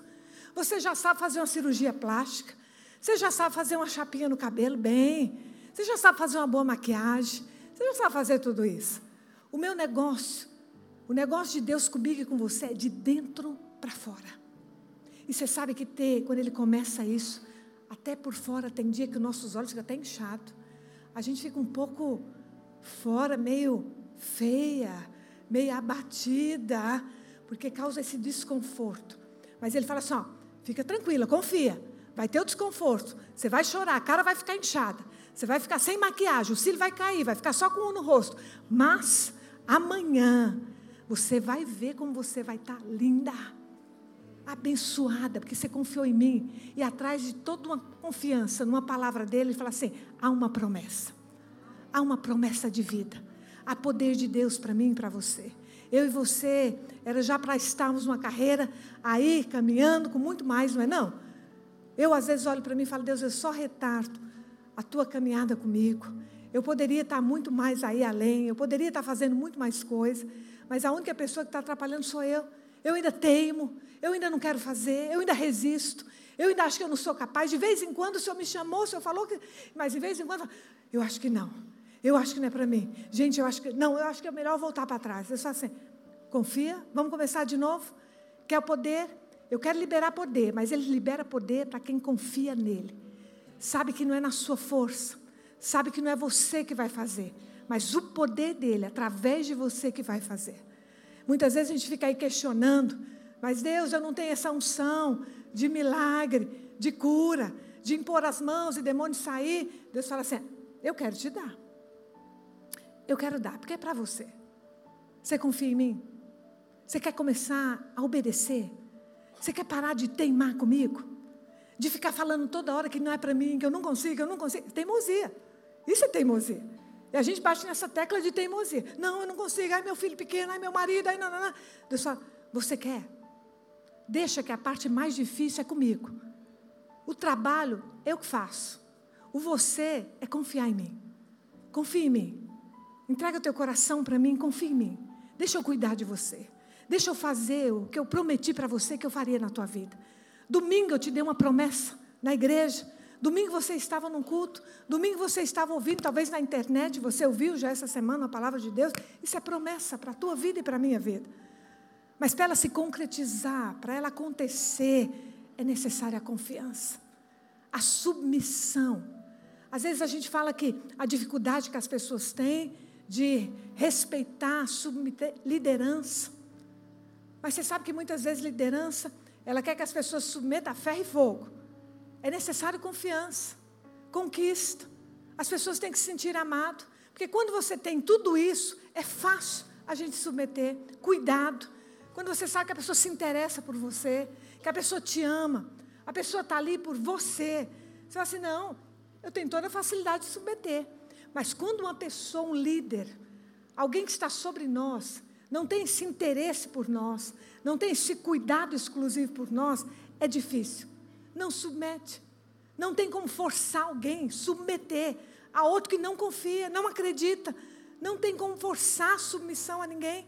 você já sabe fazer uma cirurgia plástica, você já sabe fazer uma chapinha no cabelo bem, você já sabe fazer uma boa maquiagem, você já sabe fazer tudo isso. O meu negócio, o negócio de Deus comigo e com você é de dentro para fora. E você sabe que ter, quando ele começa isso, até por fora, tem dia que nossos olhos ficam até inchados. A gente fica um pouco fora, meio feia, meio abatida, porque causa esse desconforto. Mas ele fala assim: ó, fica tranquila, confia. Vai ter o desconforto. Você vai chorar, a cara vai ficar inchada. Você vai ficar sem maquiagem, o cílio vai cair, vai ficar só com um no rosto. Mas amanhã você vai ver como você vai estar tá linda, abençoada, porque você confiou em mim. E atrás de toda uma confiança numa palavra dele, ele fala assim: há uma promessa. Há uma promessa de vida. Há poder de Deus para mim e para você. Eu e você, era já para estarmos numa carreira aí, caminhando com muito mais, não é não? Eu às vezes olho para mim e falo, Deus, eu só retardo a tua caminhada comigo. Eu poderia estar muito mais aí além, eu poderia estar fazendo muito mais coisa, mas a única pessoa que está atrapalhando sou eu. Eu ainda teimo, eu ainda não quero fazer, eu ainda resisto, Eu ainda acho que eu não sou capaz. De vez em quando o Senhor me chamou, o Senhor falou que. Mas de vez em quando, eu acho que não. Eu acho que não é para mim. Gente, eu acho que. Não, eu acho que é melhor voltar para trás. Eu só assim, confia, vamos começar de novo. Quer o poder? Eu quero liberar poder, mas Ele libera poder para quem confia nele. Sabe que não é na sua força, sabe que não é você que vai fazer, mas o poder dele, através de você, que vai fazer. Muitas vezes a gente fica aí questionando, mas Deus, eu não tenho essa unção de milagre, de cura, de impor as mãos e demônio sair. Deus fala assim: eu quero te dar. Eu quero dar, porque é para você. Você confia em mim? Você quer começar a obedecer? Você quer parar de teimar comigo? De ficar falando toda hora que não é para mim, que eu não consigo, que eu não consigo. Teimosia. Isso é teimosia. E a gente bate nessa tecla de teimosia. Não, eu não consigo. Ai, meu filho pequeno, ai, meu marido, ai, não, não, não. Deus fala, você quer? Deixa que a parte mais difícil é comigo. O trabalho eu que faço. O você é confiar em mim. Confia em mim. Entrega o teu coração para mim, confia em mim. Deixa eu cuidar de você. Deixa eu fazer o que eu prometi para você que eu faria na tua vida. Domingo eu te dei uma promessa na igreja. Domingo você estava num culto. Domingo você estava ouvindo, talvez na internet, você ouviu já essa semana a palavra de Deus. Isso é promessa para a tua vida e para a minha vida. Mas para ela se concretizar, para ela acontecer, é necessária a confiança, a submissão. Às vezes a gente fala que a dificuldade que as pessoas têm de respeitar a liderança. Mas você sabe que muitas vezes liderança, ela quer que as pessoas submetam a ferro e fogo. É necessário confiança, conquista. As pessoas têm que se sentir amado. Porque quando você tem tudo isso, é fácil a gente submeter. Cuidado. Quando você sabe que a pessoa se interessa por você, que a pessoa te ama, a pessoa está ali por você. Você fala assim: não, eu tenho toda a facilidade de submeter. Mas quando uma pessoa, um líder, alguém que está sobre nós, não tem esse interesse por nós, não tem esse cuidado exclusivo por nós, é difícil. Não submete. Não tem como forçar alguém, submeter a outro que não confia, não acredita. Não tem como forçar submissão a ninguém.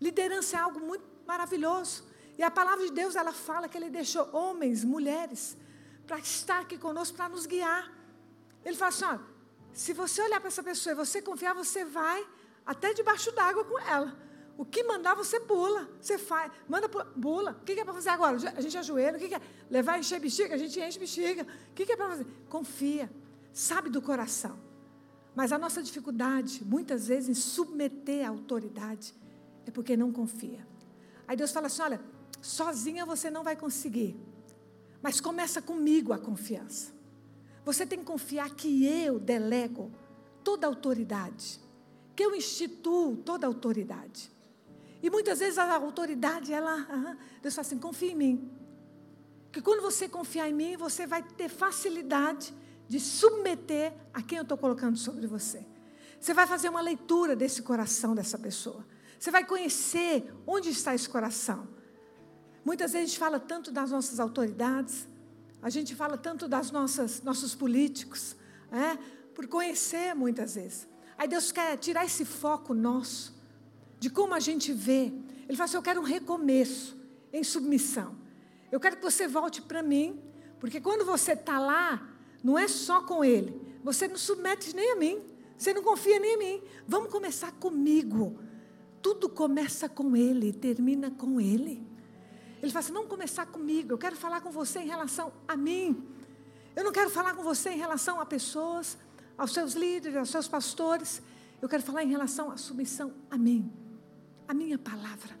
Liderança é algo muito maravilhoso. E a palavra de Deus, ela fala que Ele deixou homens, mulheres, para estar aqui conosco, para nos guiar. Ele fala assim: ó, se você olhar para essa pessoa e você confiar, você vai até debaixo d'água com ela. O que mandar, você pula. Você faz. Manda pula. O que é para fazer agora? A gente ajoelha. O que é? Levar encher bexiga? A gente enche bexiga. O que é para fazer? Confia. Sabe do coração. Mas a nossa dificuldade, muitas vezes, em submeter a autoridade, é porque não confia. Aí Deus fala assim: olha, sozinha você não vai conseguir. Mas começa comigo a confiança. Você tem que confiar que eu delego toda a autoridade, que eu instituo toda a autoridade. E muitas vezes a autoridade, ela, Deus fala assim: confia em mim. Que quando você confiar em mim, você vai ter facilidade de submeter a quem eu estou colocando sobre você. Você vai fazer uma leitura desse coração dessa pessoa. Você vai conhecer onde está esse coração. Muitas vezes a gente fala tanto das nossas autoridades, a gente fala tanto das nossas nossos políticos, é? por conhecer muitas vezes. Aí Deus quer tirar esse foco nosso de como a gente vê. Ele fala assim: Eu quero um recomeço em submissão. Eu quero que você volte para mim, porque quando você está lá, não é só com Ele. Você não submete nem a mim. Você não confia nem em mim. Vamos começar comigo. Tudo começa com Ele termina com Ele. Ele fala assim: Vamos começar comigo. Eu quero falar com você em relação a mim. Eu não quero falar com você em relação a pessoas, aos seus líderes, aos seus pastores. Eu quero falar em relação à submissão a mim a minha palavra.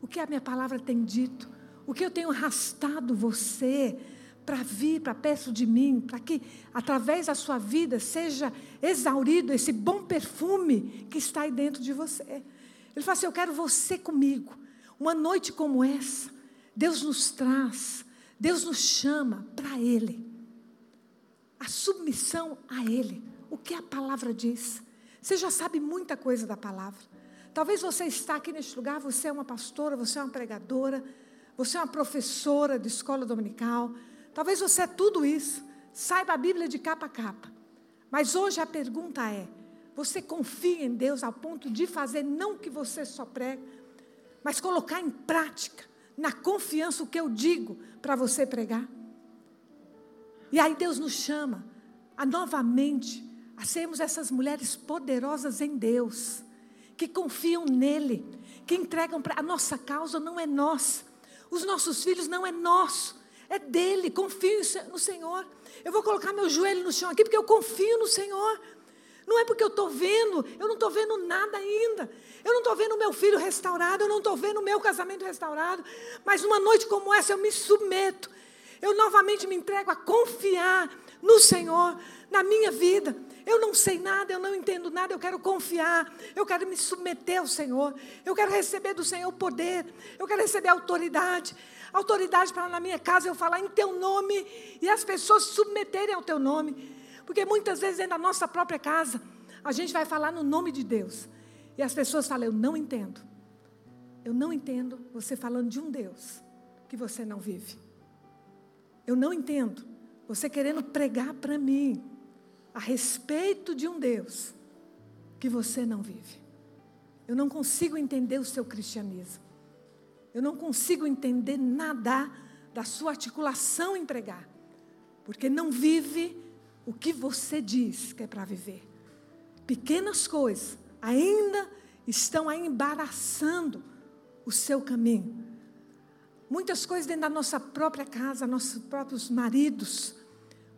O que a minha palavra tem dito. O que eu tenho arrastado você para vir para perto de mim, para que através da sua vida seja exaurido esse bom perfume que está aí dentro de você. Ele fala assim: Eu quero você comigo. Uma noite como essa, Deus nos traz, Deus nos chama para Ele. A submissão a Ele. O que a palavra diz. Você já sabe muita coisa da palavra. Talvez você está aqui neste lugar, você é uma pastora, você é uma pregadora, você é uma professora de escola dominical. Talvez você é tudo isso. Saiba a Bíblia de capa a capa. Mas hoje a pergunta é: você confia em Deus ao ponto de fazer não o que você só prega, mas colocar em prática, na confiança, o que eu digo para você pregar? E aí Deus nos chama a novamente a sermos essas mulheres poderosas em Deus, que confiam nele, que entregam para a nossa causa não é nossa, os nossos filhos não é nosso, é dele. Confio no Senhor. Eu vou colocar meu joelho no chão aqui porque eu confio no Senhor. Não é porque eu estou vendo, eu não estou vendo nada ainda. Eu não estou vendo meu filho restaurado, eu não estou vendo o meu casamento restaurado. Mas uma noite como essa eu me submeto. Eu novamente me entrego a confiar no Senhor, na minha vida. Eu não sei nada, eu não entendo nada, eu quero confiar, eu quero me submeter ao Senhor, eu quero receber do Senhor poder, eu quero receber autoridade, autoridade para na minha casa eu falar em teu nome e as pessoas se submeterem ao teu nome. Porque muitas vezes dentro da nossa própria casa, a gente vai falar no nome de Deus. E as pessoas falam, eu não entendo. Eu não entendo você falando de um Deus que você não vive. Eu não entendo você querendo pregar para mim a respeito de um Deus que você não vive. Eu não consigo entender o seu cristianismo. Eu não consigo entender nada da sua articulação em pregar, porque não vive o que você diz que é para viver. Pequenas coisas ainda estão aí embaraçando o seu caminho. Muitas coisas dentro da nossa própria casa, nossos próprios maridos.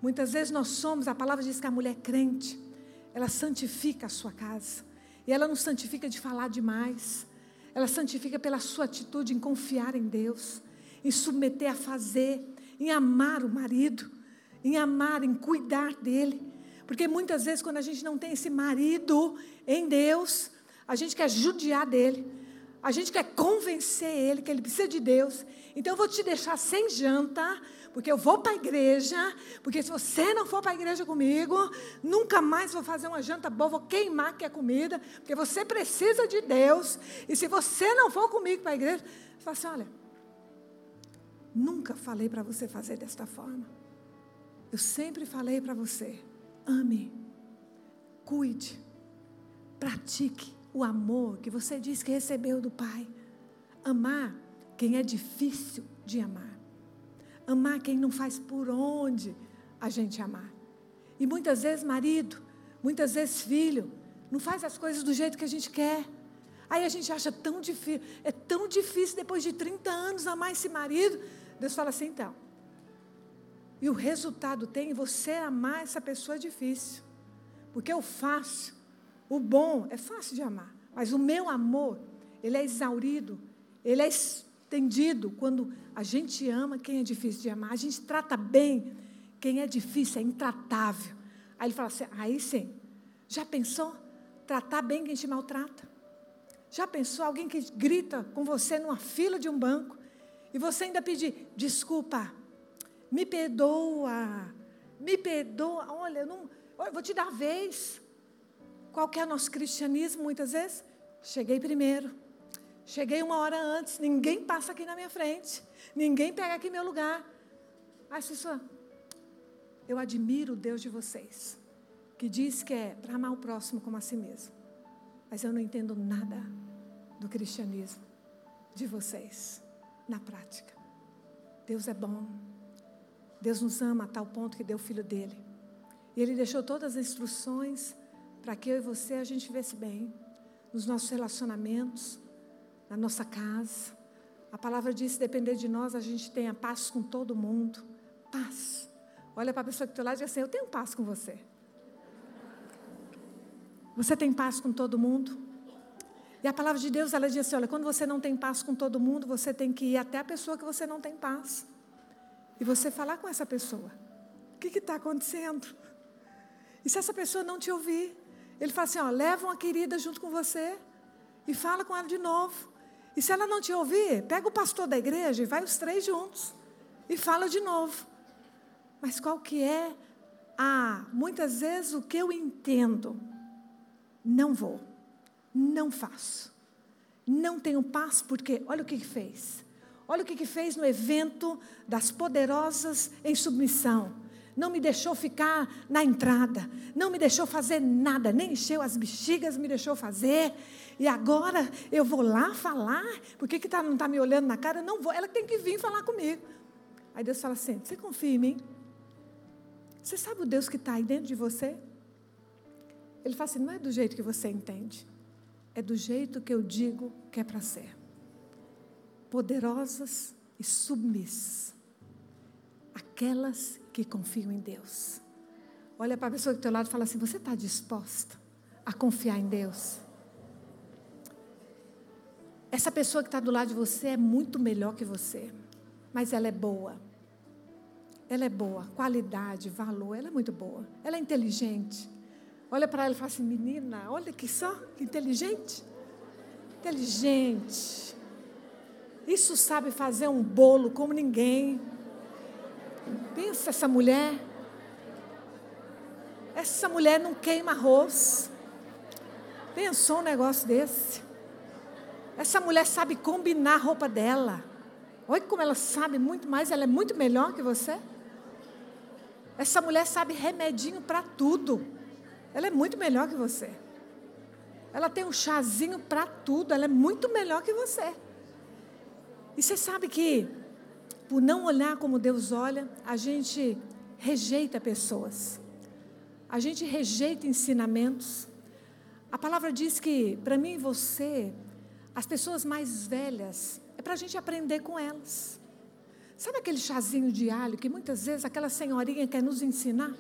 Muitas vezes nós somos, a palavra diz que a mulher crente, ela santifica a sua casa. E ela não santifica de falar demais. Ela santifica pela sua atitude em confiar em Deus, em submeter a fazer, em amar o marido, em amar, em cuidar dele. Porque muitas vezes, quando a gente não tem esse marido em Deus, a gente quer judiar dele, a gente quer convencer ele que ele precisa de Deus. Então eu vou te deixar sem janta, porque eu vou para a igreja, porque se você não for para a igreja comigo, nunca mais vou fazer uma janta boa, vou queimar que é comida, porque você precisa de Deus. E se você não for comigo para a igreja, fala assim: olha, nunca falei para você fazer desta forma. Eu sempre falei para você: ame, cuide, pratique o amor que você diz que recebeu do Pai. Amar quem é difícil de amar. Amar quem não faz por onde a gente amar. E muitas vezes, marido, muitas vezes, filho, não faz as coisas do jeito que a gente quer. Aí a gente acha tão difícil, é tão difícil depois de 30 anos amar esse marido. Deus fala assim, então. E o resultado tem você amar essa pessoa difícil. Porque o fácil, o bom, é fácil de amar. Mas o meu amor, ele é exaurido, ele é estendido quando a gente ama quem é difícil de amar. A gente trata bem quem é difícil, é intratável. Aí ele fala assim: aí sim, já pensou? Tratar bem quem te maltrata? Já pensou alguém que grita com você numa fila de um banco e você ainda pedir desculpa, me perdoa, me perdoa, olha, eu, não, vou te dar vez. Qual que é nosso cristianismo muitas vezes? Cheguei primeiro. Cheguei uma hora antes, ninguém passa aqui na minha frente, ninguém pega aqui meu lugar. Aí pessoa, eu admiro o Deus de vocês, que diz que é para amar o próximo como a si mesmo. Mas eu não entendo nada do cristianismo de vocês na prática. Deus é bom. Deus nos ama a tal ponto que deu o filho dele. E ele deixou todas as instruções para que eu e você a gente vivesse bem nos nossos relacionamentos, na nossa casa. A palavra diz: se depender de nós, a gente tenha paz com todo mundo. Paz. Olha para a pessoa que está lá e diz assim: Eu tenho paz com você. Você tem paz com todo mundo? E a palavra de Deus, ela diz assim: olha, quando você não tem paz com todo mundo, você tem que ir até a pessoa que você não tem paz. E você falar com essa pessoa: o que está acontecendo? E se essa pessoa não te ouvir? Ele fala assim: ó, leva uma querida junto com você e fala com ela de novo. E se ela não te ouvir, pega o pastor da igreja e vai os três juntos e fala de novo. Mas qual que é a, muitas vezes o que eu entendo? Não vou, não faço, não tenho paz porque olha o que fez. Olha o que, que fez no evento das poderosas em submissão não me deixou ficar na entrada, não me deixou fazer nada, nem encheu as bexigas, me deixou fazer. E agora eu vou lá falar, por que, que tá, não está me olhando na cara? não vou, ela tem que vir falar comigo. Aí Deus fala assim: Você confia em mim? Você sabe o Deus que está aí dentro de você? Ele fala assim: não é do jeito que você entende, é do jeito que eu digo que é para ser. Poderosas e submissas. Aquelas que confiam em Deus. Olha para a pessoa do teu lado e fala assim: você está disposta a confiar em Deus? Essa pessoa que está do lado de você é muito melhor que você, mas ela é boa. Ela é boa, qualidade, valor, ela é muito boa. Ela é inteligente. Olha para ela e fala assim: menina, olha que só, inteligente. Inteligente. Isso sabe fazer um bolo como ninguém. Pensa essa mulher. Essa mulher não queima arroz. Pensou um negócio desse? Essa mulher sabe combinar a roupa dela. Olha como ela sabe muito mais, ela é muito melhor que você. Essa mulher sabe remedinho para tudo. Ela é muito melhor que você. Ela tem um chazinho para tudo, ela é muito melhor que você. E você sabe que, por não olhar como Deus olha, a gente rejeita pessoas. A gente rejeita ensinamentos. A palavra diz que, para mim e você, as pessoas mais velhas, é para a gente aprender com elas. Sabe aquele chazinho de alho que muitas vezes aquela senhorinha quer nos ensinar?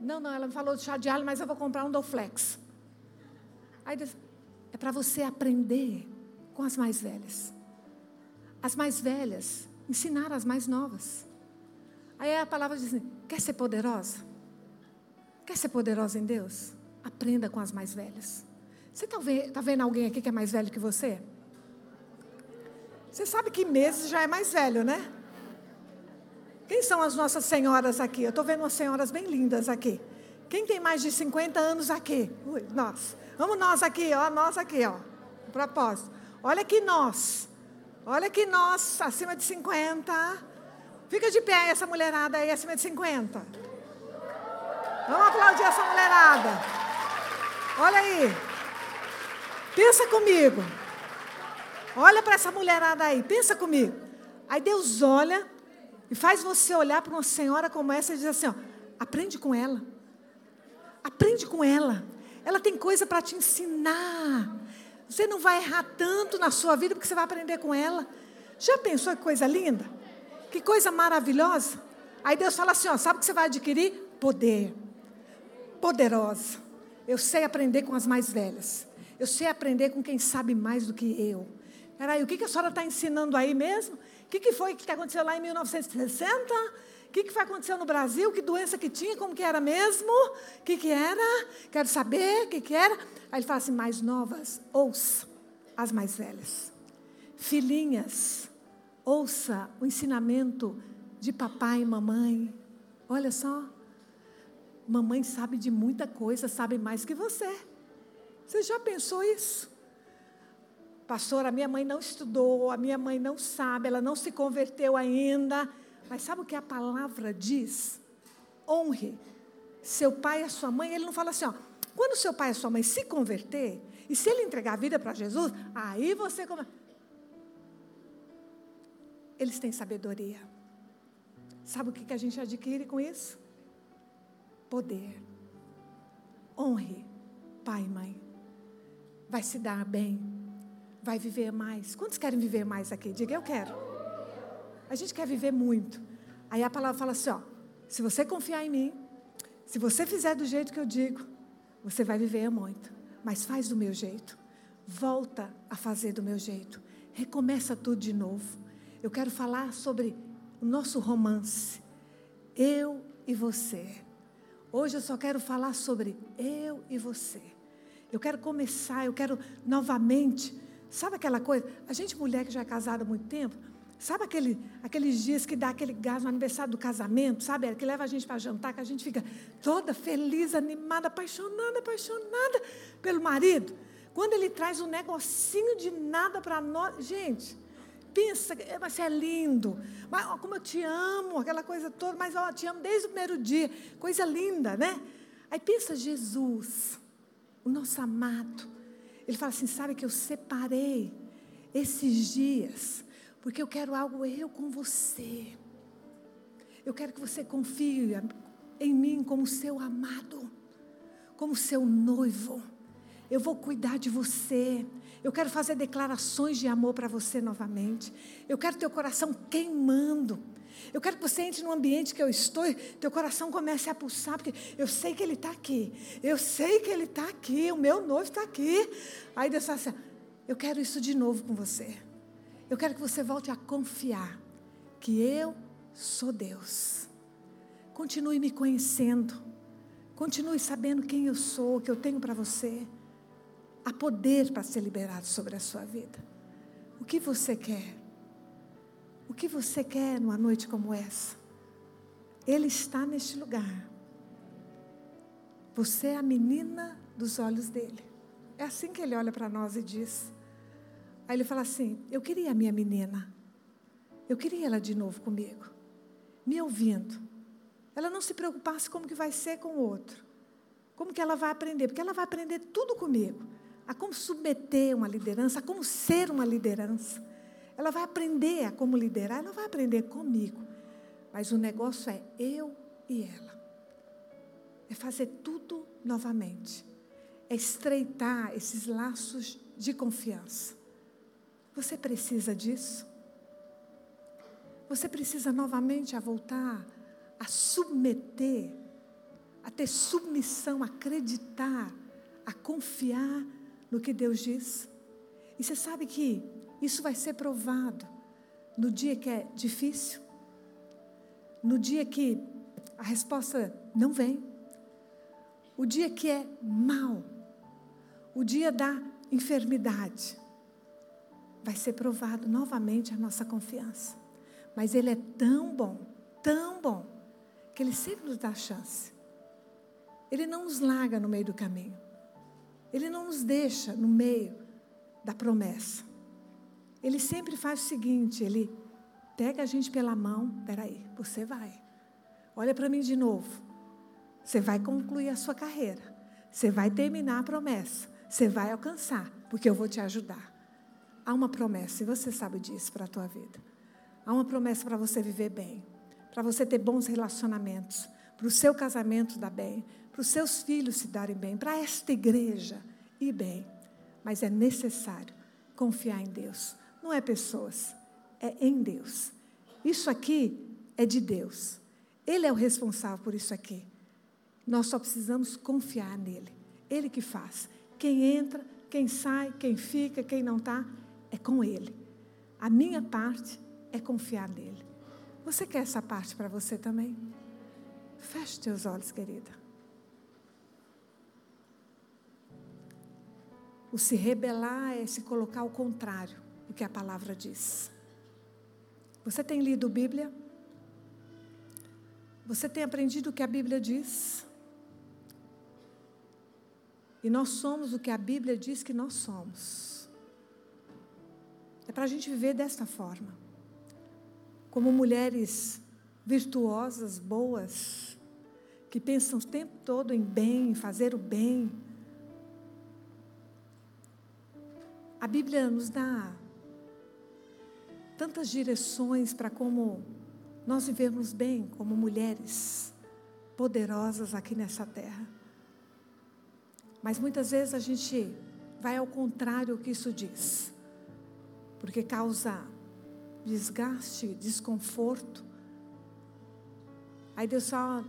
Não, não, ela me falou de chá de alho, mas eu vou comprar um Doflex. Aí é para você aprender com as mais velhas. As mais velhas ensinar as mais novas. Aí a palavra diz assim, quer ser poderosa? Quer ser poderosa em Deus? Aprenda com as mais velhas. Você está vendo, tá vendo alguém aqui que é mais velho que você? Você sabe que meses já é mais velho, né? Quem são as nossas senhoras aqui? Eu estou vendo umas senhoras bem lindas aqui. Quem tem mais de 50 anos aqui? Ui, nós. Vamos nós aqui, ó, nós aqui, ó. Propósito. Olha que nós. Olha que nós, acima de 50. Fica de pé essa mulherada aí acima de 50. Vamos aplaudir essa mulherada. Olha aí. Pensa comigo. Olha para essa mulherada aí, pensa comigo. Aí Deus olha e faz você olhar para uma senhora como essa e diz assim: ó, aprende com ela. Aprende com ela. Ela tem coisa para te ensinar. Você não vai errar tanto na sua vida porque você vai aprender com ela. Já pensou que coisa linda? Que coisa maravilhosa? Aí Deus fala assim: ó, sabe o que você vai adquirir? Poder. Poderosa. Eu sei aprender com as mais velhas. Eu sei aprender com quem sabe mais do que eu. Peraí, o que, a senhora está ensinando aí mesmo? O que, que foi que aconteceu lá em 1960? O que, que foi acontecendo no Brasil? Que doença que tinha? Como que era mesmo? O que, que era? Quero saber o que, que era. Aí ele fala assim, mais novas, ouça as mais velhas. Filhinhas, ouça o ensinamento de papai e mamãe. Olha só. Mamãe sabe de muita coisa, sabe mais que você. Você já pensou isso? Pastor, a minha mãe não estudou, a minha mãe não sabe, ela não se converteu ainda. Mas sabe o que a palavra diz? Honre seu pai e sua mãe. Ele não fala assim, ó, quando seu pai e sua mãe se converter, e se ele entregar a vida para Jesus, aí você come... Eles têm sabedoria. Sabe o que a gente adquire com isso? Poder. Honre pai e mãe. Vai se dar bem vai viver mais. Quantos querem viver mais aqui? Diga, eu quero. A gente quer viver muito. Aí a palavra fala assim: ó, se você confiar em mim, se você fizer do jeito que eu digo, você vai viver muito. Mas faz do meu jeito. Volta a fazer do meu jeito. Recomeça tudo de novo. Eu quero falar sobre o nosso romance. Eu e você. Hoje eu só quero falar sobre eu e você. Eu quero começar, eu quero novamente Sabe aquela coisa? A gente, mulher que já é casada há muito tempo, sabe aquele, aqueles dias que dá aquele gás no aniversário do casamento, sabe? Que leva a gente para jantar, que a gente fica toda feliz, animada, apaixonada, apaixonada pelo marido. Quando ele traz um negocinho de nada para nós. Gente, pensa, mas é lindo. Mas, ó, como eu te amo, aquela coisa toda, mas ó, eu te amo desde o primeiro dia. Coisa linda, né? Aí pensa Jesus, o nosso amado ele fala assim: sabe que eu separei esses dias, porque eu quero algo eu com você. Eu quero que você confie em mim como seu amado, como seu noivo. Eu vou cuidar de você. Eu quero fazer declarações de amor para você novamente. Eu quero teu coração queimando. Eu quero que você entre no ambiente que eu estou, teu coração comece a pulsar, porque eu sei que Ele está aqui. Eu sei que Ele está aqui. O meu noivo está aqui. Aí Deus fala assim: Eu quero isso de novo com você. Eu quero que você volte a confiar que eu sou Deus. Continue me conhecendo. Continue sabendo quem eu sou, o que eu tenho para você. Há poder para ser liberado sobre a sua vida. O que você quer? O que você quer numa noite como essa? Ele está neste lugar. Você é a menina dos olhos dele. É assim que ele olha para nós e diz. Aí ele fala assim: Eu queria a minha menina. Eu queria ela de novo comigo, me ouvindo. Ela não se preocupasse como que vai ser com o outro. Como que ela vai aprender? Porque ela vai aprender tudo comigo. A como submeter uma liderança, a como ser uma liderança. Ela vai aprender a como liderar, ela vai aprender comigo. Mas o negócio é eu e ela. É fazer tudo novamente. É estreitar esses laços de confiança. Você precisa disso? Você precisa novamente a voltar a submeter, a ter submissão, a acreditar, a confiar no que Deus diz. E você sabe que isso vai ser provado no dia que é difícil, no dia que a resposta não vem, o dia que é mal, o dia da enfermidade. Vai ser provado novamente a nossa confiança. Mas Ele é tão bom, tão bom, que Ele sempre nos dá chance. Ele não nos larga no meio do caminho. Ele não nos deixa no meio da promessa. Ele sempre faz o seguinte: Ele pega a gente pela mão, peraí, você vai. Olha para mim de novo. Você vai concluir a sua carreira. Você vai terminar a promessa. Você vai alcançar, porque eu vou te ajudar. Há uma promessa, e você sabe disso para a tua vida. Há uma promessa para você viver bem, para você ter bons relacionamentos, para o seu casamento dar bem, para os seus filhos se darem bem, para esta igreja ir bem. Mas é necessário confiar em Deus. Não é pessoas, é em Deus. Isso aqui é de Deus. Ele é o responsável por isso aqui. Nós só precisamos confiar nele. Ele que faz. Quem entra, quem sai, quem fica, quem não está, é com ele. A minha parte é confiar nele. Você quer essa parte para você também? Feche teus olhos, querida. O se rebelar é se colocar ao contrário do que a palavra diz. Você tem lido Bíblia? Você tem aprendido o que a Bíblia diz? E nós somos o que a Bíblia diz que nós somos. É para a gente viver desta forma como mulheres virtuosas, boas, que pensam o tempo todo em bem, em fazer o bem. A Bíblia nos dá tantas direções para como nós vivemos bem como mulheres poderosas aqui nessa terra. Mas muitas vezes a gente vai ao contrário do que isso diz, porque causa desgaste, desconforto. Aí Deus só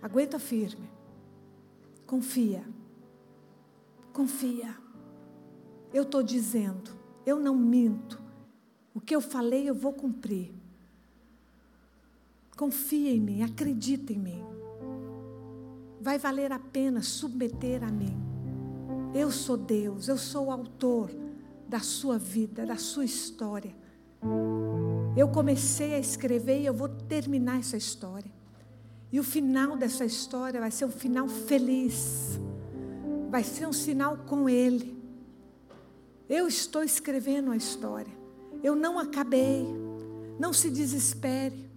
aguenta firme. Confia. Confia. Eu estou dizendo, eu não minto. O que eu falei eu vou cumprir. Confia em mim, acredita em mim. Vai valer a pena submeter a mim. Eu sou Deus, eu sou o autor da sua vida, da sua história. Eu comecei a escrever e eu vou terminar essa história. E o final dessa história vai ser um final feliz. Vai ser um sinal com Ele. Eu estou escrevendo a história. Eu não acabei. Não se desespere.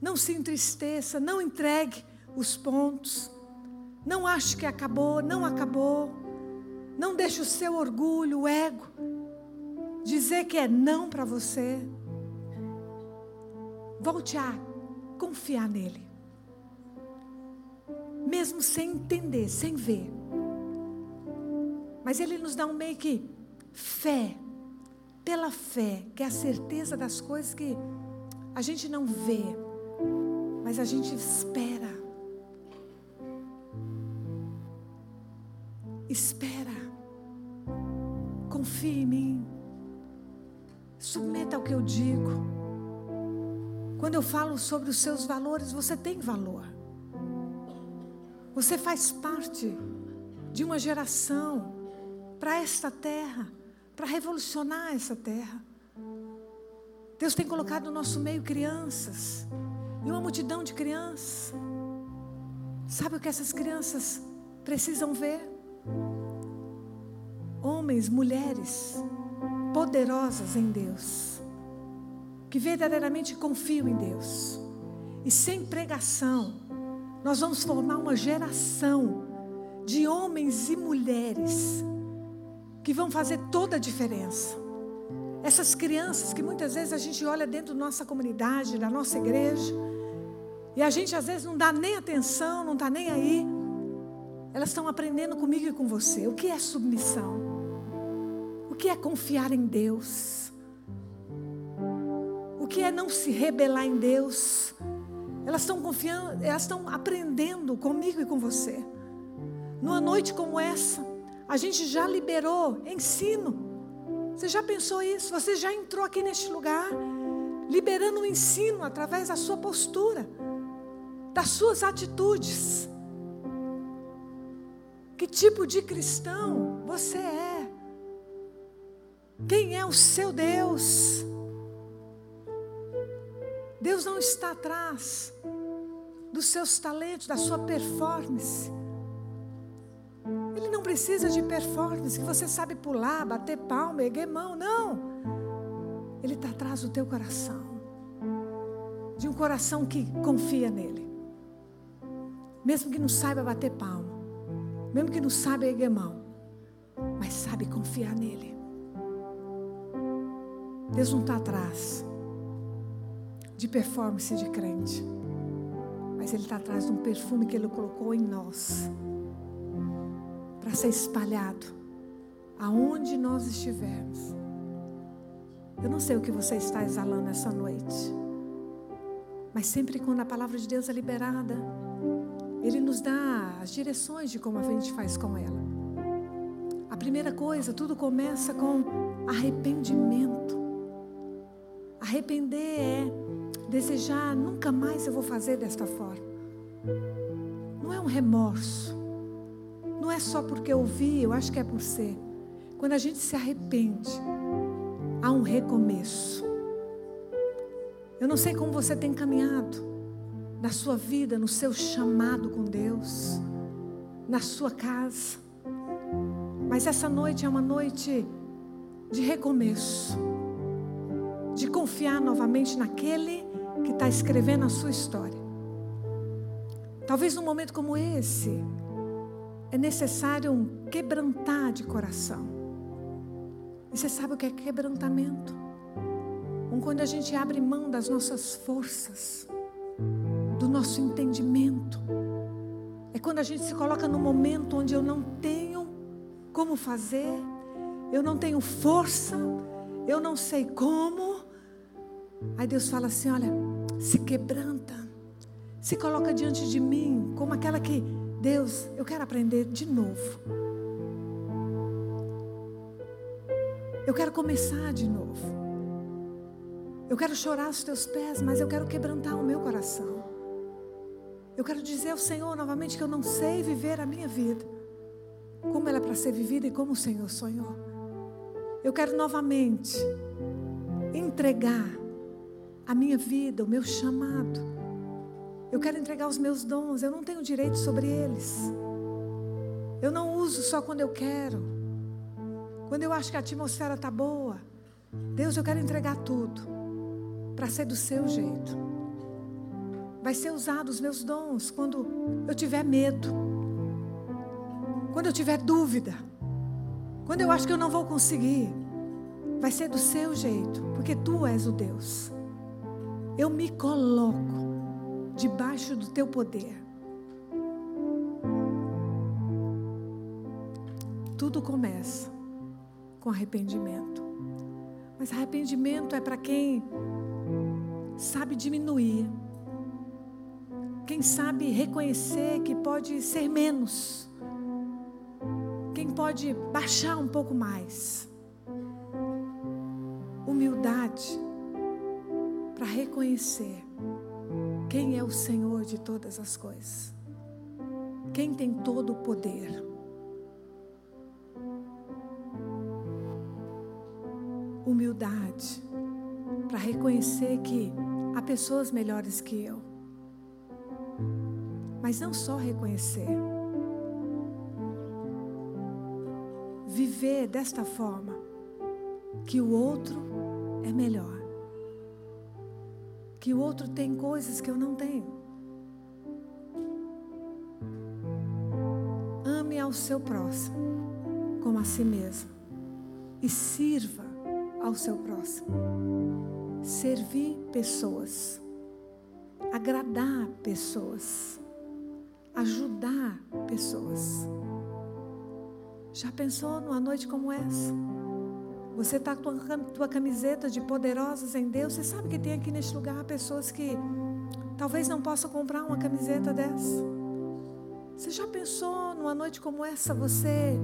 Não se entristeça. Não entregue os pontos. Não ache que acabou. Não acabou. Não deixe o seu orgulho, o ego, dizer que é não para você. Volte a confiar nele. mesmo sem entender, sem ver. Mas Ele nos dá um meio que fé, pela fé, que é a certeza das coisas que a gente não vê, mas a gente espera. Espera. Confie em mim. Submeta ao que eu digo. Quando eu falo sobre os seus valores, você tem valor. Você faz parte de uma geração para esta terra, para revolucionar essa terra. Deus tem colocado no nosso meio crianças, e uma multidão de crianças. Sabe o que essas crianças precisam ver? Homens, mulheres poderosas em Deus, que verdadeiramente confiam em Deus. E sem pregação, nós vamos formar uma geração de homens e mulheres que vão fazer toda a diferença. Essas crianças que muitas vezes a gente olha dentro da nossa comunidade, da nossa igreja, e a gente às vezes não dá nem atenção, não está nem aí. Elas estão aprendendo comigo e com você. O que é submissão? Que é confiar em Deus? O que é não se rebelar em Deus? Elas estão confiando, elas estão aprendendo comigo e com você. Numa noite como essa, a gente já liberou ensino. Você já pensou isso? Você já entrou aqui neste lugar, liberando o ensino através da sua postura, das suas atitudes. Que tipo de cristão você é? Quem é o seu Deus? Deus não está atrás dos seus talentos, da sua performance. Ele não precisa de performance, que você sabe pular, bater palma, erguer mão, não. Ele está atrás do teu coração. De um coração que confia nele. Mesmo que não saiba bater palma. Mesmo que não saiba erguer mão. Mas sabe confiar nele. Deus não está atrás de performance de crente. Mas Ele está atrás de um perfume que Ele colocou em nós para ser espalhado aonde nós estivermos. Eu não sei o que você está exalando essa noite, mas sempre quando a palavra de Deus é liberada, Ele nos dá as direções de como a gente faz com ela. A primeira coisa, tudo começa com arrependimento. Arrepender é desejar, nunca mais eu vou fazer desta forma. Não é um remorso. Não é só porque eu vi, eu acho que é por ser. Quando a gente se arrepende, há um recomeço. Eu não sei como você tem caminhado na sua vida, no seu chamado com Deus, na sua casa. Mas essa noite é uma noite de recomeço, de confiar novamente naquele que está escrevendo a sua história. Talvez num momento como esse, é necessário um quebrantar de coração. E você sabe o que é quebrantamento? Um quando a gente abre mão das nossas forças, do nosso entendimento. É quando a gente se coloca no momento onde eu não tenho como fazer, eu não tenho força, eu não sei como. Aí Deus fala assim: olha, se quebranta, se coloca diante de mim como aquela que Deus, eu quero aprender de novo. Eu quero começar de novo. Eu quero chorar aos teus pés, mas eu quero quebrantar o meu coração. Eu quero dizer ao Senhor novamente que eu não sei viver a minha vida como ela é para ser vivida e como o Senhor sonhou. Eu quero novamente entregar a minha vida, o meu chamado eu quero entregar os meus dons, eu não tenho direito sobre eles. Eu não uso só quando eu quero. Quando eu acho que a atmosfera está boa. Deus, eu quero entregar tudo para ser do seu jeito. Vai ser usado os meus dons quando eu tiver medo. Quando eu tiver dúvida. Quando eu acho que eu não vou conseguir. Vai ser do seu jeito, porque tu és o Deus. Eu me coloco debaixo do teu poder. Tudo começa com arrependimento. Mas arrependimento é para quem sabe diminuir, quem sabe reconhecer que pode ser menos, quem pode baixar um pouco mais. Humildade para reconhecer quem é o Senhor de todas as coisas, quem tem todo o poder. Humildade para reconhecer que há pessoas melhores que eu. Mas não só reconhecer. Viver desta forma que o outro é melhor. Que o outro tem coisas que eu não tenho. Ame ao seu próximo como a si mesmo e sirva ao seu próximo. Servir pessoas, agradar pessoas, ajudar pessoas. Já pensou numa noite como essa? Você está com a tua camiseta de poderosas em Deus. Você sabe que tem aqui neste lugar pessoas que talvez não possam comprar uma camiseta dessa. Você já pensou numa noite como essa você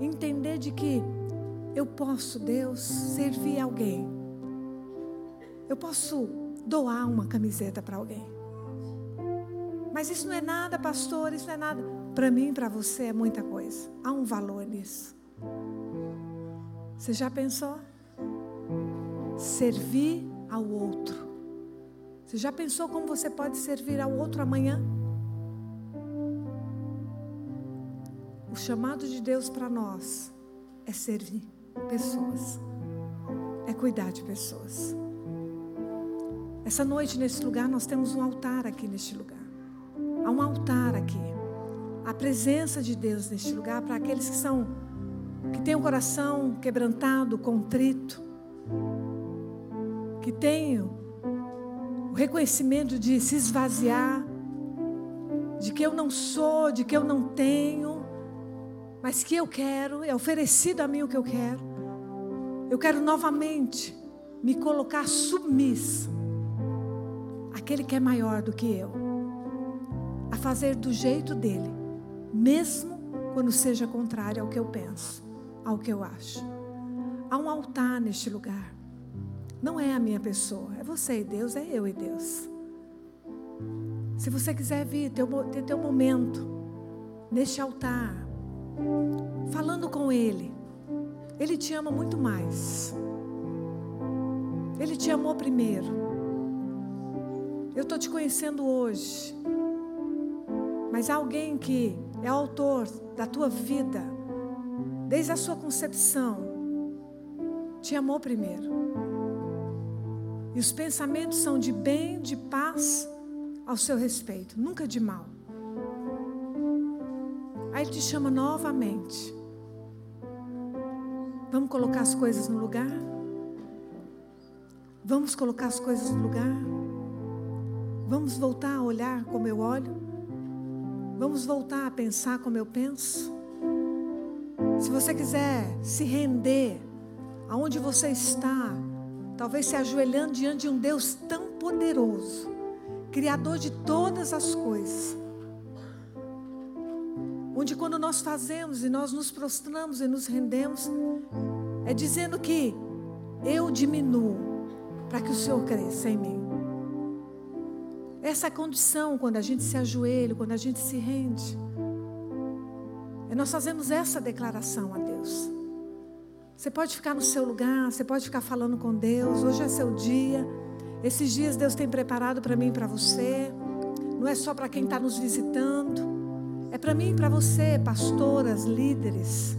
entender de que eu posso, Deus, servir alguém? Eu posso doar uma camiseta para alguém. Mas isso não é nada, pastor, isso não é nada. Para mim, para você é muita coisa. Há um valor nisso. Você já pensou? Servir ao outro. Você já pensou como você pode servir ao outro amanhã? O chamado de Deus para nós é servir pessoas, é cuidar de pessoas. Essa noite, nesse lugar, nós temos um altar aqui neste lugar. Há um altar aqui. A presença de Deus neste lugar para aqueles que são que têm o coração quebrantado, contrito, que têm o reconhecimento de se esvaziar, de que eu não sou, de que eu não tenho, mas que eu quero, é oferecido a mim o que eu quero. Eu quero novamente me colocar submissa àquele que é maior do que eu, a fazer do jeito dele, mesmo quando seja contrário ao que eu penso, ao que eu acho. Há um altar neste lugar. Não é a minha pessoa, é você e Deus, é eu e Deus. Se você quiser vir, ter, ter teu momento neste altar, falando com Ele. Ele te ama muito mais. Ele te amou primeiro. Eu estou te conhecendo hoje. Mas alguém que é autor da tua vida, desde a sua concepção, te amou primeiro. E os pensamentos são de bem, de paz ao seu respeito, nunca de mal. Aí Ele te chama novamente. Vamos colocar as coisas no lugar? Vamos colocar as coisas no lugar? Vamos voltar a olhar como eu olho? Vamos voltar a pensar como eu penso? Se você quiser se render aonde você está, talvez se ajoelhando diante de um Deus tão poderoso, Criador de todas as coisas, onde quando nós fazemos e nós nos prostramos e nos rendemos, é dizendo que eu diminuo para que o Senhor cresça em mim. Essa é condição quando a gente se ajoelha, quando a gente se rende. É nós fazemos essa declaração a Deus. Você pode ficar no seu lugar, você pode ficar falando com Deus. Hoje é seu dia. Esses dias Deus tem preparado para mim e para você. Não é só para quem está nos visitando. É para mim e para você, pastoras, líderes.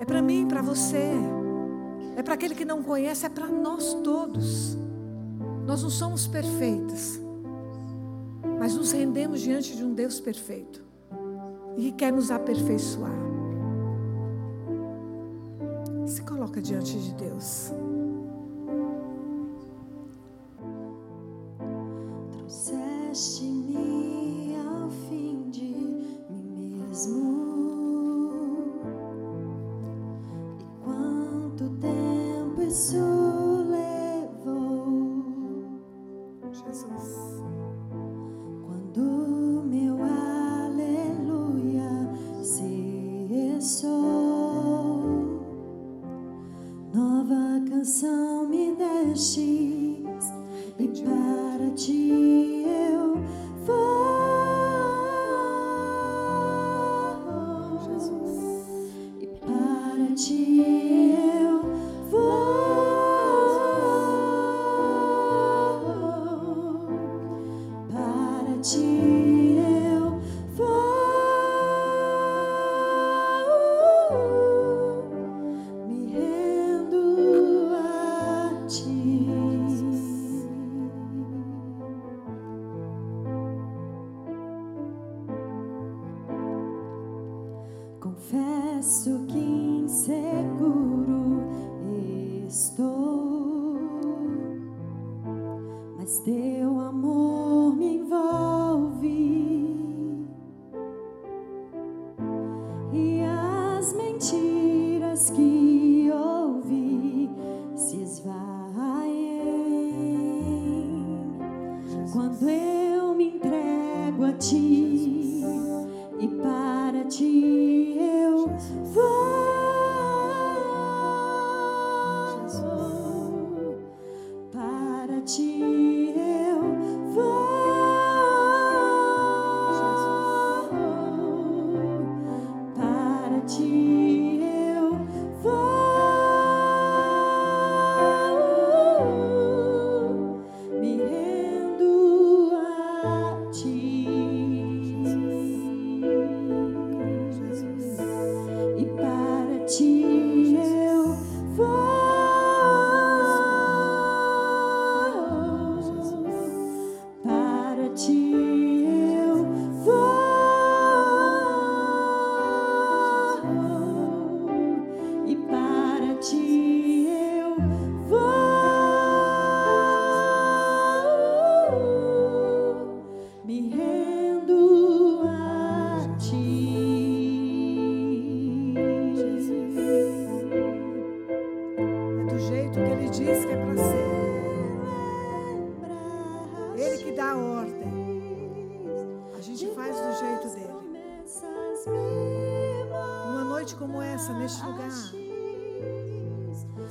É para mim e para você. É para aquele que não conhece, é para nós todos. Nós não somos perfeitas, mas nos rendemos diante de um Deus perfeito e que quer nos aperfeiçoar. Se coloca diante de Deus.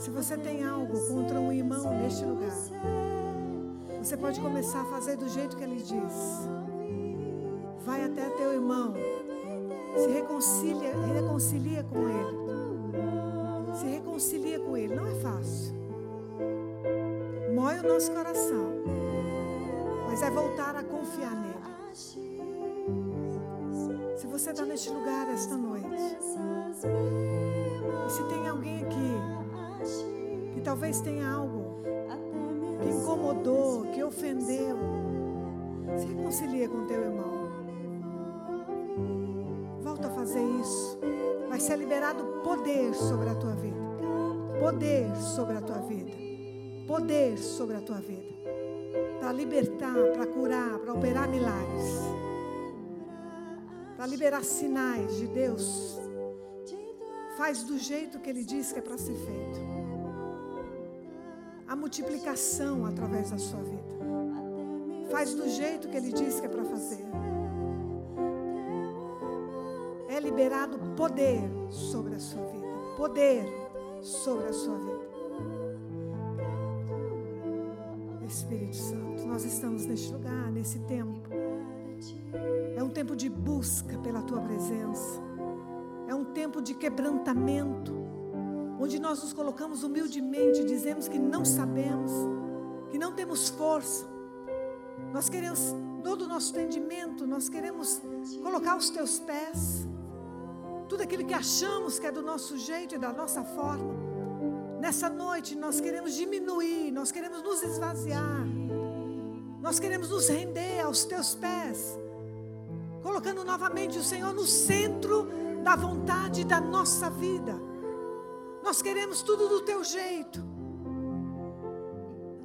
Se você tem algo contra um irmão neste lugar, você pode começar a fazer do jeito que ele diz. Vai até teu irmão, se reconcilia, reconcilia com ele. Se reconcilia com ele, não é fácil. Mói o nosso coração, mas é voltar a confiar nele. Se você está neste lugar esta noite, e se tem alguém aqui que talvez tenha algo que incomodou, que ofendeu, se reconcilia com teu irmão. Volta a fazer isso. Vai ser liberado poder sobre a tua vida. Poder sobre a tua vida. Poder sobre a tua vida. Para libertar, para curar, para operar milagres. Para liberar sinais de Deus. Faz do jeito que Ele diz que é para ser feito. A multiplicação através da sua vida. Faz do jeito que Ele diz que é para fazer. É liberado poder sobre a sua vida. Poder sobre a sua vida. Espírito Santo, nós estamos neste lugar, nesse tempo. É um tempo de busca pela tua presença. É um tempo de quebrantamento, onde nós nos colocamos humildemente, dizemos que não sabemos, que não temos força. Nós queremos todo o nosso entendimento, nós queremos colocar os teus pés. Tudo aquilo que achamos que é do nosso jeito e da nossa forma. Nessa noite nós queremos diminuir, nós queremos nos esvaziar. Nós queremos nos render aos teus pés. Colocando novamente o Senhor no centro da vontade da nossa vida. Nós queremos tudo do teu jeito.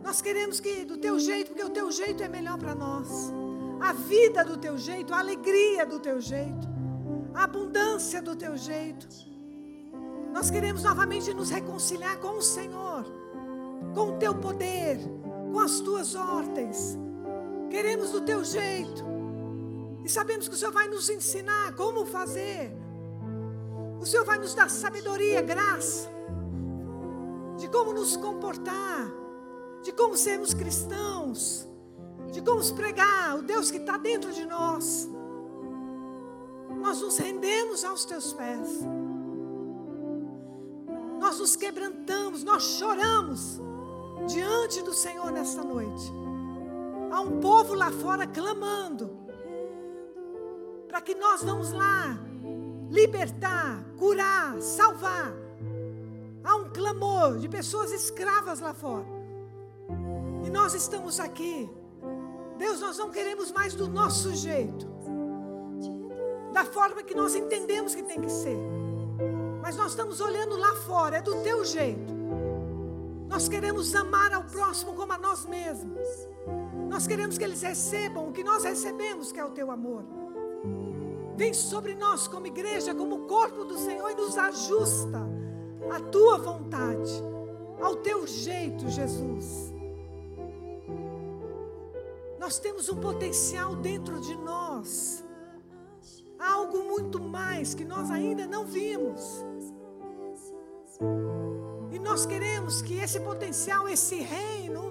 Nós queremos que do teu jeito, porque o teu jeito é melhor para nós. A vida do teu jeito, a alegria do teu jeito, a abundância do teu jeito. Nós queremos novamente nos reconciliar com o Senhor, com o teu poder, com as tuas ordens. Queremos do teu jeito. E sabemos que o Senhor vai nos ensinar como fazer. O Senhor vai nos dar sabedoria, graça, de como nos comportar, de como sermos cristãos, de como pregar o Deus que está dentro de nós. Nós nos rendemos aos teus pés. Nós nos quebrantamos, nós choramos diante do Senhor nesta noite. Há um povo lá fora clamando. para que nós vamos lá libertar, curar, salvar. Há um clamor de pessoas escravas lá fora. E nós estamos aqui. Deus, nós não queremos mais do nosso jeito, da forma que nós entendemos que tem que ser. Mas nós estamos olhando lá fora, é do teu jeito. Nós queremos amar ao próximo como a nós mesmos. Nós queremos que eles recebam o que nós recebemos, que é o teu amor. Vem sobre nós como igreja, como corpo do Senhor e nos ajusta à tua vontade, ao teu jeito, Jesus. Nós temos um potencial dentro de nós, algo muito mais que nós ainda não vimos. E nós queremos que esse potencial, esse reino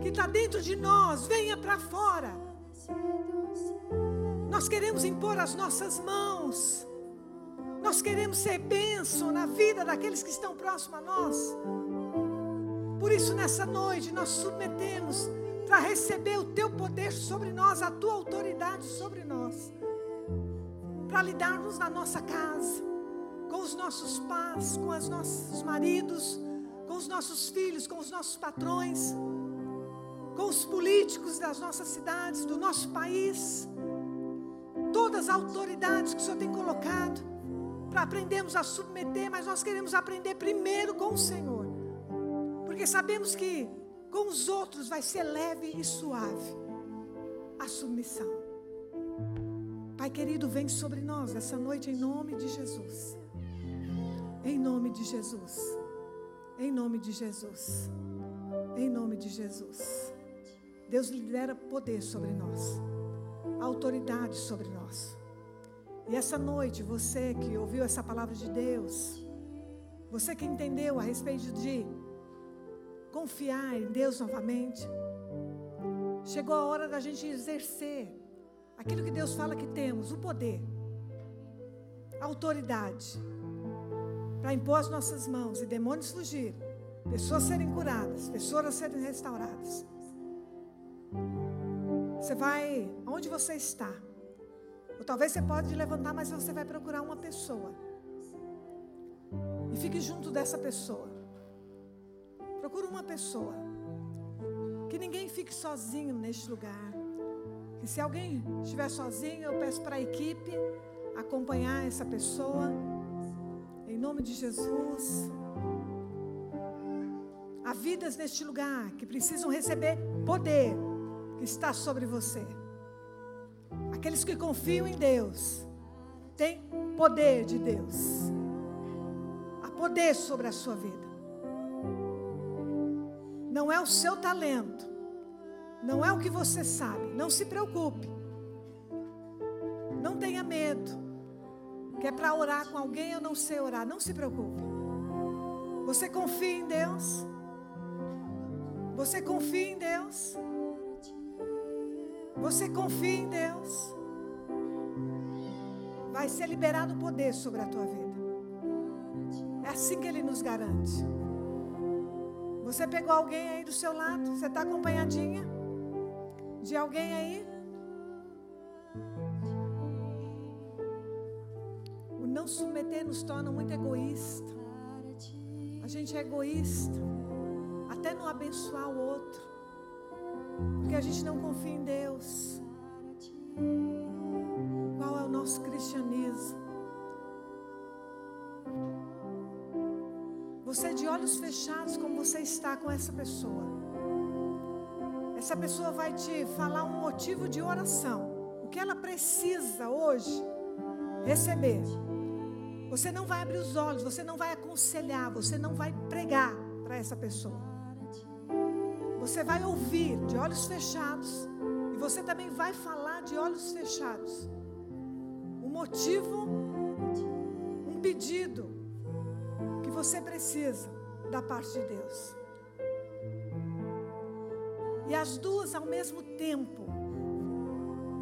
que está dentro de nós, venha para fora. Nós queremos impor as nossas mãos. Nós queremos ser bênção na vida daqueles que estão próximos a nós. Por isso, nessa noite, nós submetemos para receber o teu poder sobre nós, a tua autoridade sobre nós. Para lidarmos na nossa casa, com os nossos pais, com os nossos maridos, com os nossos filhos, com os nossos patrões, com os políticos das nossas cidades, do nosso país todas as autoridades que o Senhor tem colocado para aprendermos a submeter, mas nós queremos aprender primeiro com o Senhor, porque sabemos que com os outros vai ser leve e suave a submissão. Pai querido, vem sobre nós essa noite em nome de Jesus. Em nome de Jesus. Em nome de Jesus. Em nome de Jesus. Deus libera poder sobre nós autoridade sobre nós. E essa noite, você que ouviu essa palavra de Deus, você que entendeu a respeito de confiar em Deus novamente, chegou a hora da gente exercer aquilo que Deus fala que temos, o poder, a autoridade, para impor as nossas mãos e demônios fugirem, pessoas serem curadas, pessoas serem restauradas. Você vai onde você está. Ou talvez você pode levantar, mas você vai procurar uma pessoa. E fique junto dessa pessoa. Procura uma pessoa. Que ninguém fique sozinho neste lugar. Que se alguém estiver sozinho, eu peço para a equipe acompanhar essa pessoa. Em nome de Jesus. Há vidas neste lugar que precisam receber poder está sobre você. Aqueles que confiam em Deus têm poder de Deus. Há poder sobre a sua vida. Não é o seu talento, não é o que você sabe. Não se preocupe. Não tenha medo. Que é para orar com alguém eu não sei orar. Não se preocupe. Você confia em Deus? Você confia em Deus? Você confia em Deus, vai ser liberado poder sobre a tua vida. É assim que Ele nos garante. Você pegou alguém aí do seu lado? Você está acompanhadinha de alguém aí? O não submeter nos torna muito egoísta. A gente é egoísta, até não abençoar o outro. Porque a gente não confia em Deus. Qual é o nosso cristianismo? Você de olhos fechados, como você está com essa pessoa. Essa pessoa vai te falar um motivo de oração. O que ela precisa hoje receber. Você não vai abrir os olhos, você não vai aconselhar, você não vai pregar para essa pessoa. Você vai ouvir de olhos fechados. E você também vai falar de olhos fechados. Um motivo, um pedido que você precisa da parte de Deus. E as duas ao mesmo tempo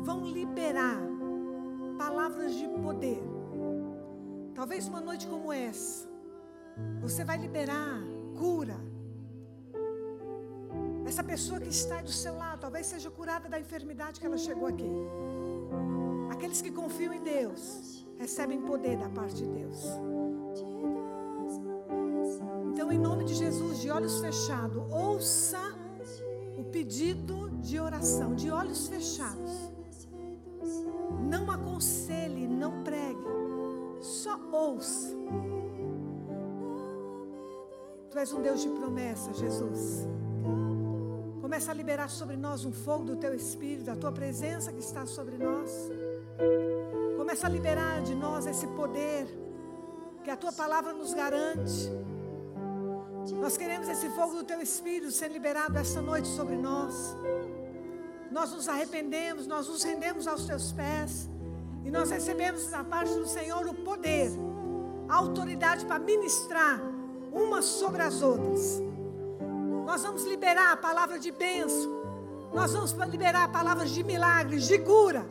vão liberar palavras de poder. Talvez uma noite como essa, você vai liberar cura essa pessoa que está do seu lado, talvez seja curada da enfermidade que ela chegou aqui. Aquele Aqueles que confiam em Deus recebem poder da parte de Deus. Então, em nome de Jesus, de olhos fechados, ouça o pedido de oração, de olhos fechados. Não aconselhe, não pregue, só ouça. Tu és um Deus de promessa, Jesus. Começa a liberar sobre nós um fogo do teu espírito, da tua presença que está sobre nós. Começa a liberar de nós esse poder que a tua palavra nos garante. Nós queremos esse fogo do teu espírito ser liberado esta noite sobre nós. Nós nos arrependemos, nós nos rendemos aos teus pés. E nós recebemos da parte do Senhor o poder, a autoridade para ministrar umas sobre as outras. Nós vamos liberar a palavra de bênção. Nós vamos liberar palavras de milagres, de cura.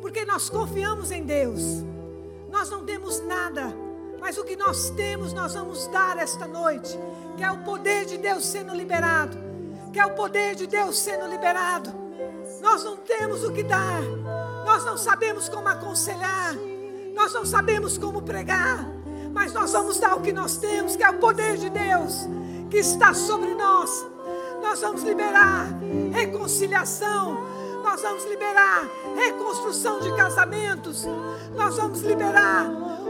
Porque nós confiamos em Deus. Nós não temos nada, mas o que nós temos, nós vamos dar esta noite. Que é o poder de Deus sendo liberado. Que é o poder de Deus sendo liberado. Nós não temos o que dar. Nós não sabemos como aconselhar. Nós não sabemos como pregar. Mas nós vamos dar o que nós temos, que é o poder de Deus que está sobre nós. Nós vamos liberar reconciliação. Nós vamos liberar reconstrução de casamentos. Nós vamos liberar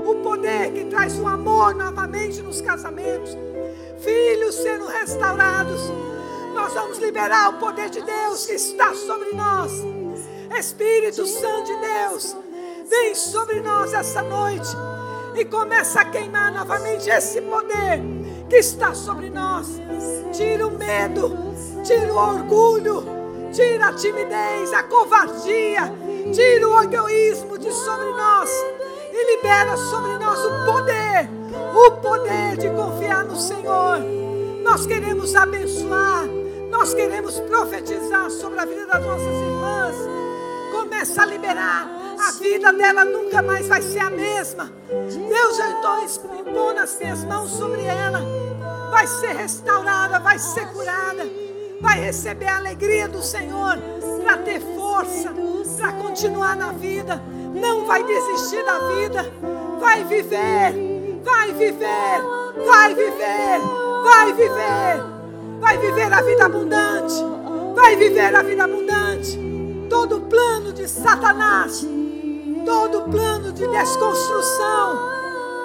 o poder que traz o amor novamente nos casamentos. Filhos sendo restaurados. Nós vamos liberar o poder de Deus que está sobre nós. Espírito Santo de Deus, vem sobre nós essa noite e começa a queimar novamente esse poder que está sobre nós. Tira o medo, tira o orgulho, tira a timidez, a covardia, tira o egoísmo de sobre nós e libera sobre nós o poder, o poder de confiar no Senhor. Nós queremos abençoar, nós queremos profetizar sobre a vida das nossas irmãs. Começa a liberar a vida dela nunca mais vai ser a mesma. Deus, eu estou impondo as minhas mãos sobre ela. Vai ser restaurada, vai ser curada. Vai receber a alegria do Senhor para ter força, para continuar na vida. Não vai desistir da vida. Vai viver, vai viver, vai viver, vai viver. Vai viver a vida abundante. Vai viver a vida abundante. Todo plano de Satanás Todo plano de desconstrução,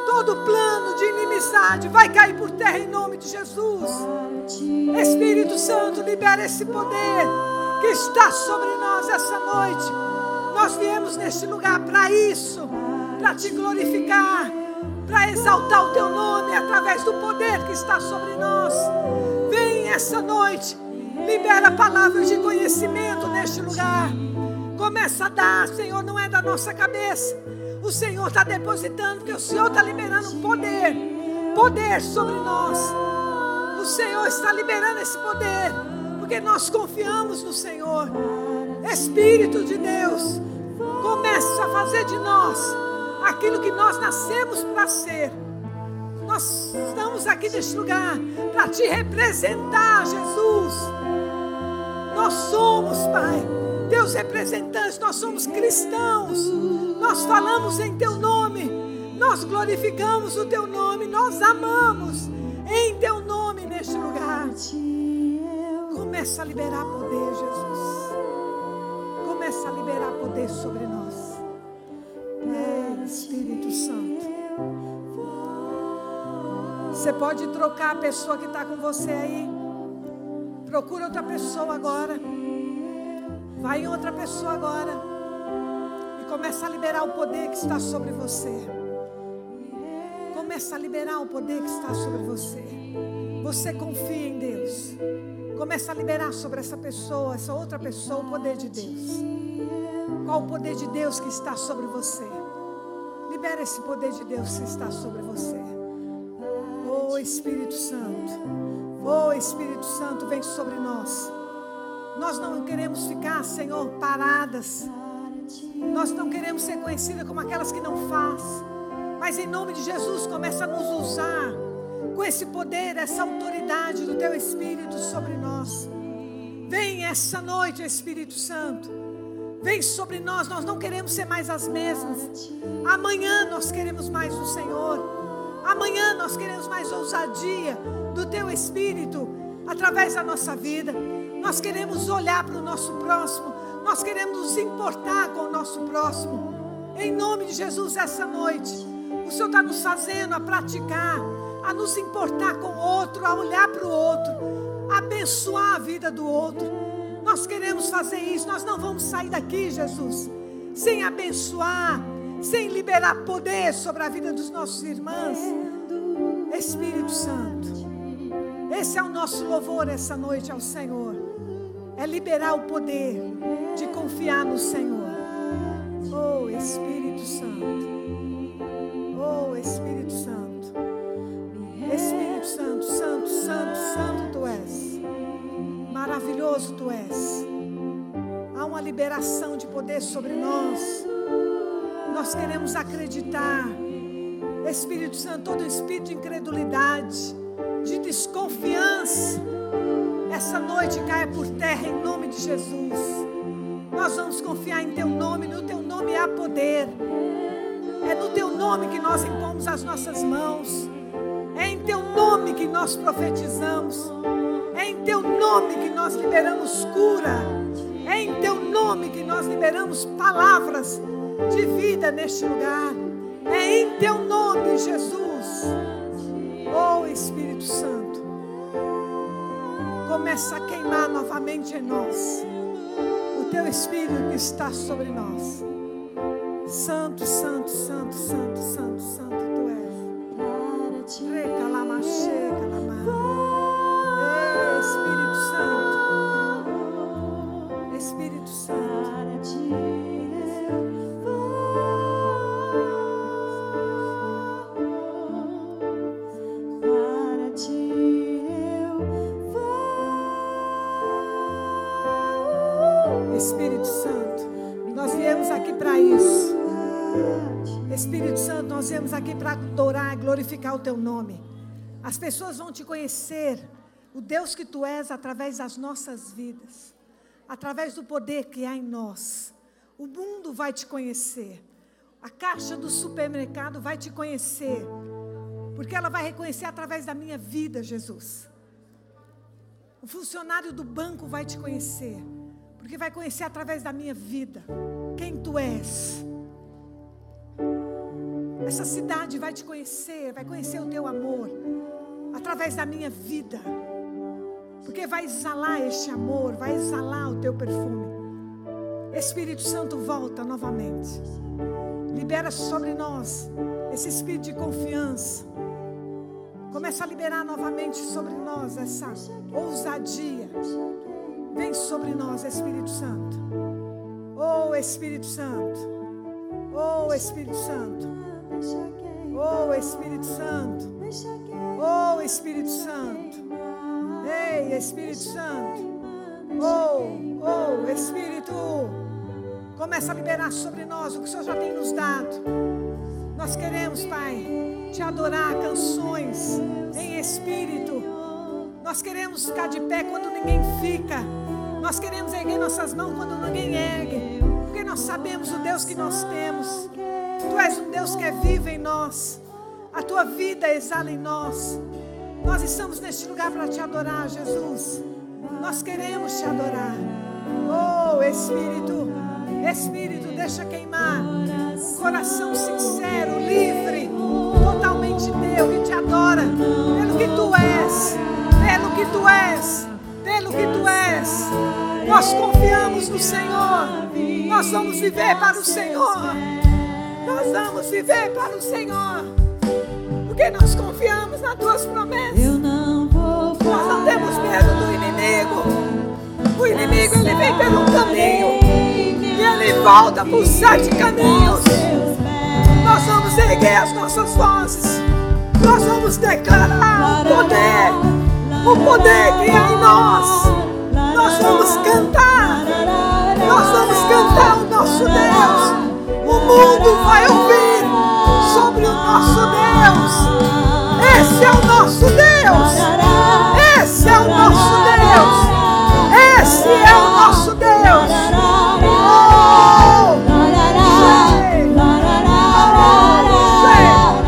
todo plano de inimizade vai cair por terra em nome de Jesus. Espírito Santo, libera esse poder que está sobre nós essa noite. Nós viemos neste lugar para isso, para te glorificar, para exaltar o teu nome através do poder que está sobre nós. Vem essa noite, libera palavras de conhecimento neste lugar. Começa a dar, Senhor, não é da nossa cabeça. O Senhor está depositando, porque o Senhor está liberando poder, poder sobre nós. O Senhor está liberando esse poder, porque nós confiamos no Senhor. Espírito de Deus, começa a fazer de nós aquilo que nós nascemos para ser. Nós estamos aqui neste lugar para te representar, Jesus. Nós somos, Pai teus representantes, nós somos cristãos, nós falamos em teu nome, nós glorificamos o teu nome, nós amamos em teu nome neste lugar. Começa a liberar poder, Jesus. Começa a liberar poder sobre nós. É, Espírito Santo. Você pode trocar a pessoa que está com você aí. Procura outra pessoa agora. Vai em outra pessoa agora. E começa a liberar o poder que está sobre você. Começa a liberar o poder que está sobre você. Você confia em Deus. Começa a liberar sobre essa pessoa, essa outra pessoa, o poder de Deus. Qual o poder de Deus que está sobre você? Libera esse poder de Deus que está sobre você. Oh Espírito Santo. Oh Espírito Santo, vem sobre nós. Nós não queremos ficar, Senhor, paradas. Nós não queremos ser conhecidas como aquelas que não faz. Mas em nome de Jesus, começa a nos usar com esse poder, essa autoridade do Teu Espírito sobre nós. Vem essa noite, Espírito Santo. Vem sobre nós, nós não queremos ser mais as mesmas. Amanhã nós queremos mais do Senhor. Amanhã nós queremos mais ousadia do Teu Espírito através da nossa vida. Nós queremos olhar para o nosso próximo. Nós queremos nos importar com o nosso próximo. Em nome de Jesus, essa noite, o Senhor está nos fazendo a praticar, a nos importar com o outro, a olhar para o outro, a abençoar a vida do outro. Nós queremos fazer isso. Nós não vamos sair daqui, Jesus, sem abençoar, sem liberar poder sobre a vida dos nossos irmãos. Espírito Santo, esse é o nosso louvor essa noite ao Senhor. É liberar o poder de confiar no Senhor. Oh Espírito Santo. Oh Espírito Santo. Espírito Santo, Santo, Santo, Santo tu és. Maravilhoso tu és. Há uma liberação de poder sobre nós. Nós queremos acreditar. Espírito Santo, todo espírito de incredulidade, de desconfiança, essa noite caia por terra em nome de Jesus. Nós vamos confiar em Teu nome, no Teu nome há poder. É no Teu nome que nós impomos as nossas mãos. É em Teu nome que nós profetizamos. É em Teu nome que nós liberamos cura. É em Teu nome que nós liberamos palavras de vida neste lugar. É em Teu nome, Jesus. Oh Espírito Santo, começa a queimar novamente em nós o Teu Espírito que está sobre nós. Santo, Santo, Santo, Santo, Santo, Santo Tu és. Calamar. Ei, Espírito Santo. Espírito Santo. Nós viemos aqui para adorar e glorificar o teu nome. As pessoas vão te conhecer, o Deus que tu és, através das nossas vidas, através do poder que há em nós. O mundo vai te conhecer, a caixa do supermercado vai te conhecer, porque ela vai reconhecer através da minha vida, Jesus. O funcionário do banco vai te conhecer, porque vai conhecer através da minha vida quem tu és. Essa cidade vai te conhecer, vai conhecer o teu amor através da minha vida. Porque vai exalar este amor, vai exalar o teu perfume. Espírito Santo volta novamente. Libera sobre nós esse espírito de confiança. Começa a liberar novamente sobre nós essa ousadia. Vem sobre nós, Espírito Santo. Oh, Espírito Santo. Oh, Espírito Santo. Oh, Espírito Santo. Oh, Espírito Santo. Ei, Espírito Santo. Oh, oh, Espírito. Começa a liberar sobre nós o que o Senhor já tem nos dado. Nós queremos, Pai, te adorar canções em espírito. Nós queremos ficar de pé quando ninguém fica. Nós queremos erguer nossas mãos quando ninguém ergue. Porque nós sabemos o Deus que nós temos. Tu és um Deus que é vivo em nós. A tua vida exala em nós. Nós estamos neste lugar para te adorar, Jesus. Nós queremos te adorar. Oh, Espírito, Espírito, deixa queimar. Coração sincero, livre, totalmente teu, que te adora pelo que tu és, pelo que tu és, pelo que tu és. Nós confiamos no Senhor. Nós vamos viver para o Senhor. Nós vamos viver para o Senhor. Porque nós confiamos nas tuas promessas. Eu não vou parar, Nós não temos medo do inimigo. O inimigo ele vem pelo caminho. E ele volta por sete caminhos. Nós vamos erguer as nossas vozes. Nós vamos declarar o poder. O poder que há é em nós. Nós vamos cantar. Nós vamos cantar o nosso Deus mundo vai ouvir sobre o nosso Deus. Esse é o nosso Deus. Esse é o nosso Deus. Esse é o nosso